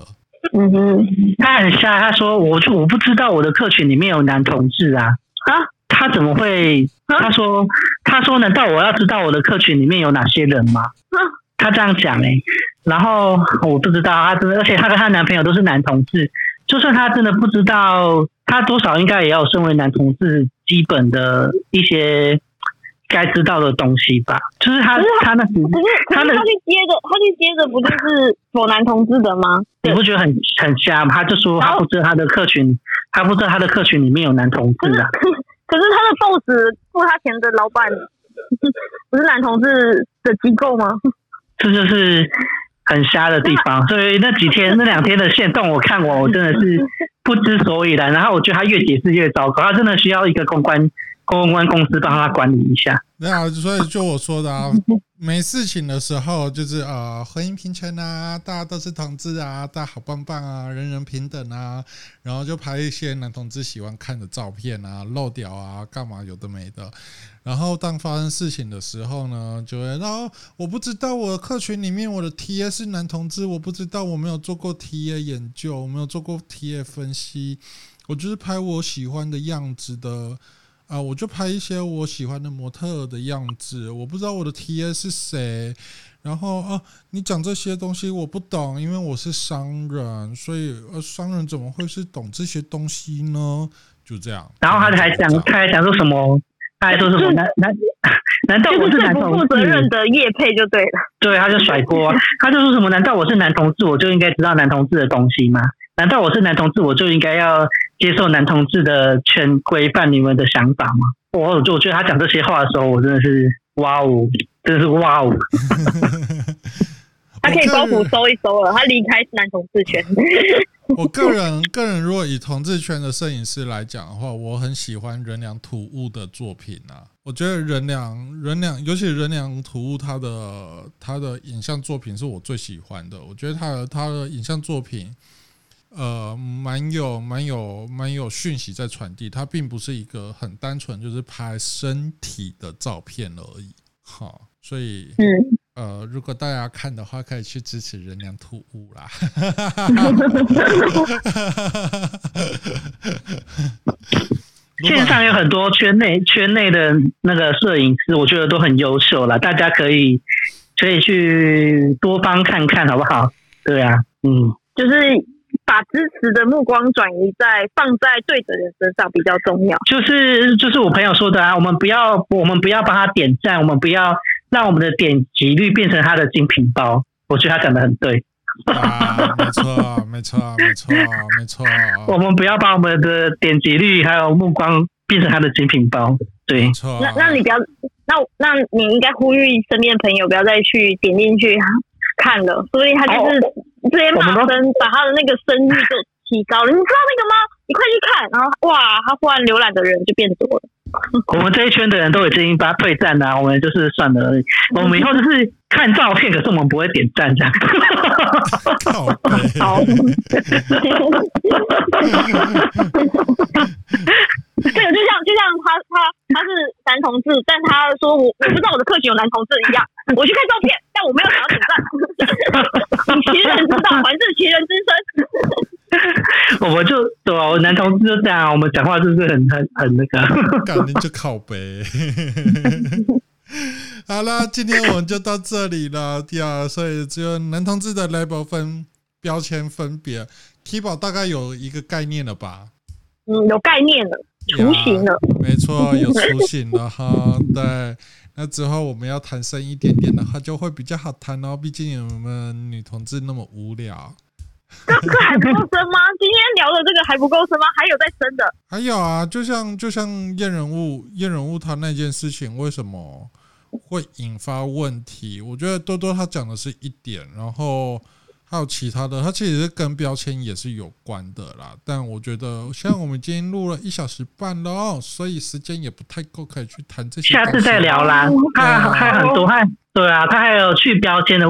嗯哼，他很瞎，他说我就我不知道我的客群里面有男同志啊啊，他怎么会？他说他说难道我要知道我的客群里面有哪些人吗？他这样讲哎，然后我不知道她真的，而且她跟她男朋友都是男同志，就算她真的不知道，她多少应该也要身为男同志基本的一些。该知道的东西吧，就是他，他那，可是他他去接着，他去接着，不就是否男同志的吗？你不觉得很很瞎吗？他就说他不知道他的客群，他不知道他的客群里面有男同志啊。可是他的 boss 付他钱的老板不是男同志的机构吗？这就是很瞎的地方。所以那几天那两天的线动，我看我我真的是不知所以然。然后我觉得他越解释越糟糕，他真的需要一个公关。公关公司帮他管理一下。对啊，所以就我说的啊，没事情的时候就是呃，婚姻平权啊，大家都是同志啊，大家好棒棒啊，人人平等啊，然后就拍一些男同志喜欢看的照片啊，露屌啊，干嘛有的没的。然后当发生事情的时候呢，就会然后我不知道我的客群里面我的 TA 是男同志，我不知道我没有做过 TA 研究，我没有做过 TA 分析，我就是拍我喜欢的样子的。啊，我就拍一些我喜欢的模特的样子，我不知道我的 TA 是谁，然后啊，你讲这些东西我不懂，因为我是商人，所以呃，商人怎么会是懂这些东西呢？就这样。然后他还讲，他还讲说什么？他还说什么？难难难道我是男同志？不负责任的叶配就对了。对，他就甩锅，他就说什么？难道我是男同志，我就应该知道男同志的东西吗？难道我是男同志，我就应该要？接受男同志的全规范，你们的想法吗？我我觉得他讲这些话的时候，我真的是哇哦，真的是哇哦。他可以包袱收一收了，他离开男同志圈。我个人个人如果以同志圈的摄影师来讲的话，我很喜欢人良土物的作品啊。我觉得人良人良，尤其人良土物他的他的影像作品是我最喜欢的。我觉得他的他的影像作品。呃，蛮有、蛮有、蛮有讯息在传递。它并不是一个很单纯就是拍身体的照片而已。好，所以，嗯，呃，如果大家看的话，可以去支持仁良土物啦。线上有很多圈内圈内的那个摄影师，我觉得都很优秀啦。大家可以可以去多方看看，好不好？对啊，嗯，就是。把支持的目光转移在放在对的人身上比较重要。就是就是我朋友说的啊，我们不要我们不要帮他点赞，我们不要让我们的点击率变成他的精品包。我觉得他讲的很对。啊，没错，没错，没错，没错。我们不要把我们的点击率还有目光变成他的精品包。对，没错。那那你不要，那那你应该呼吁身边的朋友不要再去点进去看了，所以他就是。哦这些骂声把他的那个声誉就提高了，你知道那个吗？你快去看，然后哇，他忽然浏览的人就变多了。我们这一圈的人都已经把他退战了，我们就是算了而已。我们以后就是看照片，可是我们不会点赞这样。好。这个就像就像他他他是男同志，但他说我我不知道我的客群有男同志一样，我去看照片，但我没有想要点赞。你其人之道，还治其人之身。我们就对啊，我男同志就这样，我们讲话就是很很很那个，感觉就靠北。好了，今天我们就到这里了。第二，所以只有男同志的 label 分标签分别，T 宝大概有一个概念了吧？嗯，有概念了。雏形了，没错，有雏形了哈。对，那之后我们要谈深一点点的话，就会比较好谈哦。毕竟我们女同志那么无聊，这个还不够深吗？今天聊的这个还不够深吗？还有再深的？还有啊，就像就像验人物验人物他那件事情，为什么会引发问题？我觉得多多他讲的是一点，然后。还有其他的，他其实是跟标签也是有关的啦。但我觉得，像我们今天录了一小时半了，所以时间也不太够，可以去谈这些。下次再聊啦。他还很多，还对啊，他还有去标签的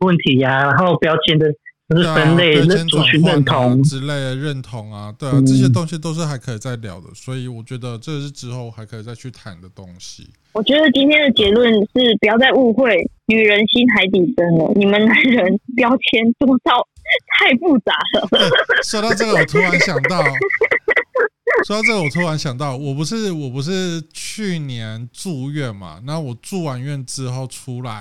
问题呀、啊，然后标签的。就是分类、族、啊、群认同之类的认同啊，对啊，这些东西都是还可以再聊的，所以我觉得这是之后还可以再去谈的东西。我觉得今天的结论是不要再误会女人心海底针了，你们男人标签多到太复杂了。说到这个，我突然想到，说到这个，我突然想到，我不是我不是去年住院嘛？那我住完院之后出来。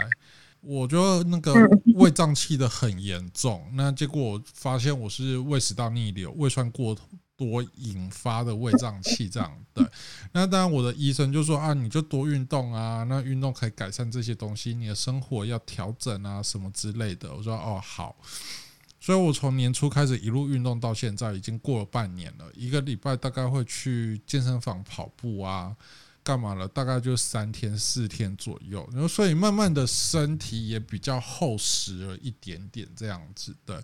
我觉得那个胃胀气的很严重，那结果我发现我是胃食道逆流、胃酸过多引发的胃胀气这样的。那当然，我的医生就说啊，你就多运动啊，那运动可以改善这些东西，你的生活要调整啊，什么之类的。我说哦好，所以我从年初开始一路运动到现在，已经过了半年了，一个礼拜大概会去健身房跑步啊。干嘛了？大概就三天四天左右，然后所以慢慢的身体也比较厚实了一点点这样子的。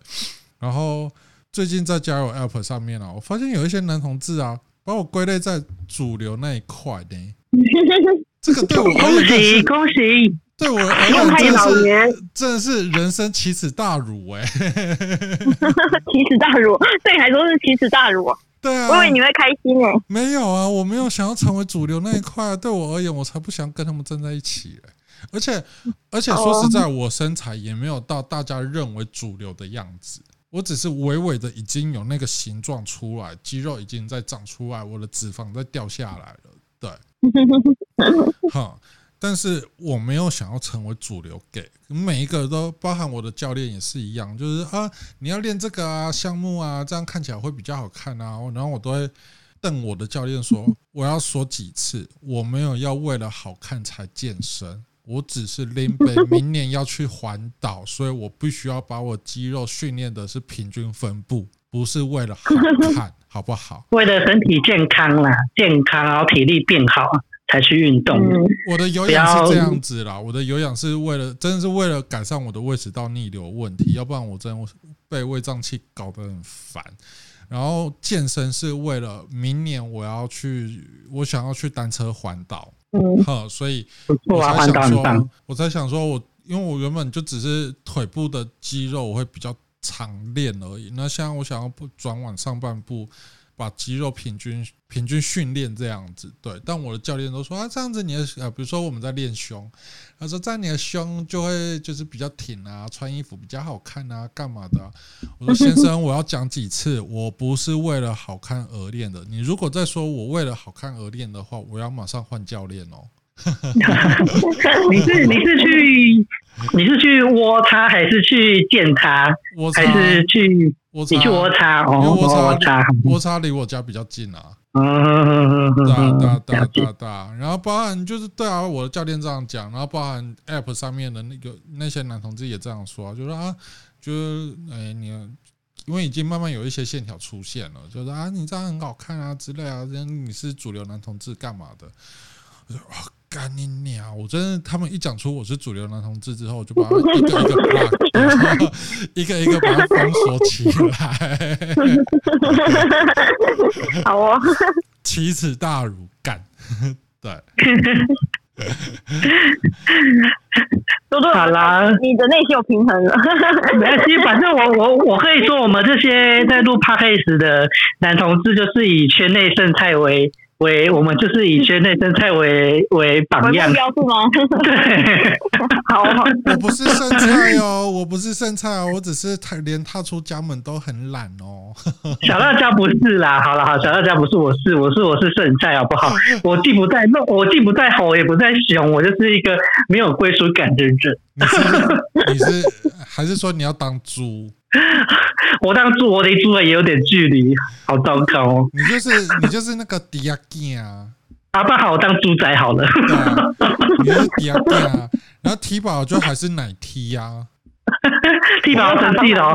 然后最近在交友 App 上面啊，我发现有一些男同志啊，把我归类在主流那一块呢。这个对我恭喜恭喜，对我而言真的是真的是人生奇耻大辱哎、欸，奇耻大辱，对你来说是奇耻大辱。对啊，我以为你会开心哎、欸，没有啊，我没有想要成为主流那一块，对我而言，我才不想跟他们站在一起嘞、欸。而且而且说实在，我身材也没有到大家认为主流的样子，我只是微微的已经有那个形状出来，肌肉已经在长出来，我的脂肪在掉下来了。对，哈，但是我没有想要成为主流，给每一个都包含我的教练也是一样，就是啊，你要练这个啊项目啊，这样看起来会比较好看啊。然后我都会瞪我的教练说，我要说几次，我没有要为了好看才健身，我只是林北 明年要去环岛，所以我必须要把我肌肉训练的是平均分布，不是为了好看。好不好？为了身体健康啦，健康然后体力变好才去运动。我的有氧是这样子啦，我的有氧是为了，真的是为了改善我的胃食道逆流问题，要不然我真的被胃胀气搞得很烦。然后健身是为了明年我要去，我想要去单车环岛。嗯，好，所以我才想说，我才想说我，因为我原本就只是腿部的肌肉，我会比较。常练而已。那现在我想要不转往上半部，把肌肉平均平均训练这样子，对。但我的教练都说啊，这样子你的呃，比如说我们在练胸，他说这样你的胸就会就是比较挺啊，穿衣服比较好看啊，干嘛的？我说先生，我要讲几次，我不是为了好看而练的。你如果再说我为了好看而练的话，我要马上换教练哦。你是你是去你是去窝他还是去见他？还是去你去窝他哦？窝他窝他离我家比较近啊。嗯，对啊对啊对啊对啊对啊。然后包含就是对啊，我的教练这样讲，然后包含 App 上面的那个那些男同志也这样说，就说啊，就是哎你因为已经慢慢有一些线条出现了，就说啊你这样很好看啊之类啊，你是主流男同志干嘛的？我说啊。干你娘！我真的，他们一讲出我是主流男同志之后，我就把他一个一个 block，一个一个把它封锁起来。好啊，奇耻大辱，干！对，多多好啦，你的内心有平衡了。没关系，反正我我我可以说，我们这些在录 podcast 的男同志，就是以圈内剩菜为。为我们就是以圈内生菜为为榜样，标志吗？对，好好。我不是剩菜哦，我不是剩菜哦，我只是他连踏出家门都很懒哦。小辣椒不是啦，好了好，小辣椒不是，我是我是我是剩菜，好不好？我既不在那，我既不在吼，也不在熊，我就是一个没有归属感的人。你是你是还是说你要当猪？我当猪，我离猪了也有点距离，好糟糕哦。你就是你就是那个迪亚健啊，阿爸好，我当猪仔好了。对啊，你是迪亚健啊，然后提宝就还是奶 T 呀，体保要生气了，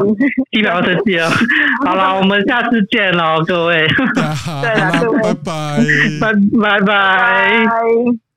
提宝要生气了。好了，我们下次见喽，各位。对啊，拜拜，拜拜拜。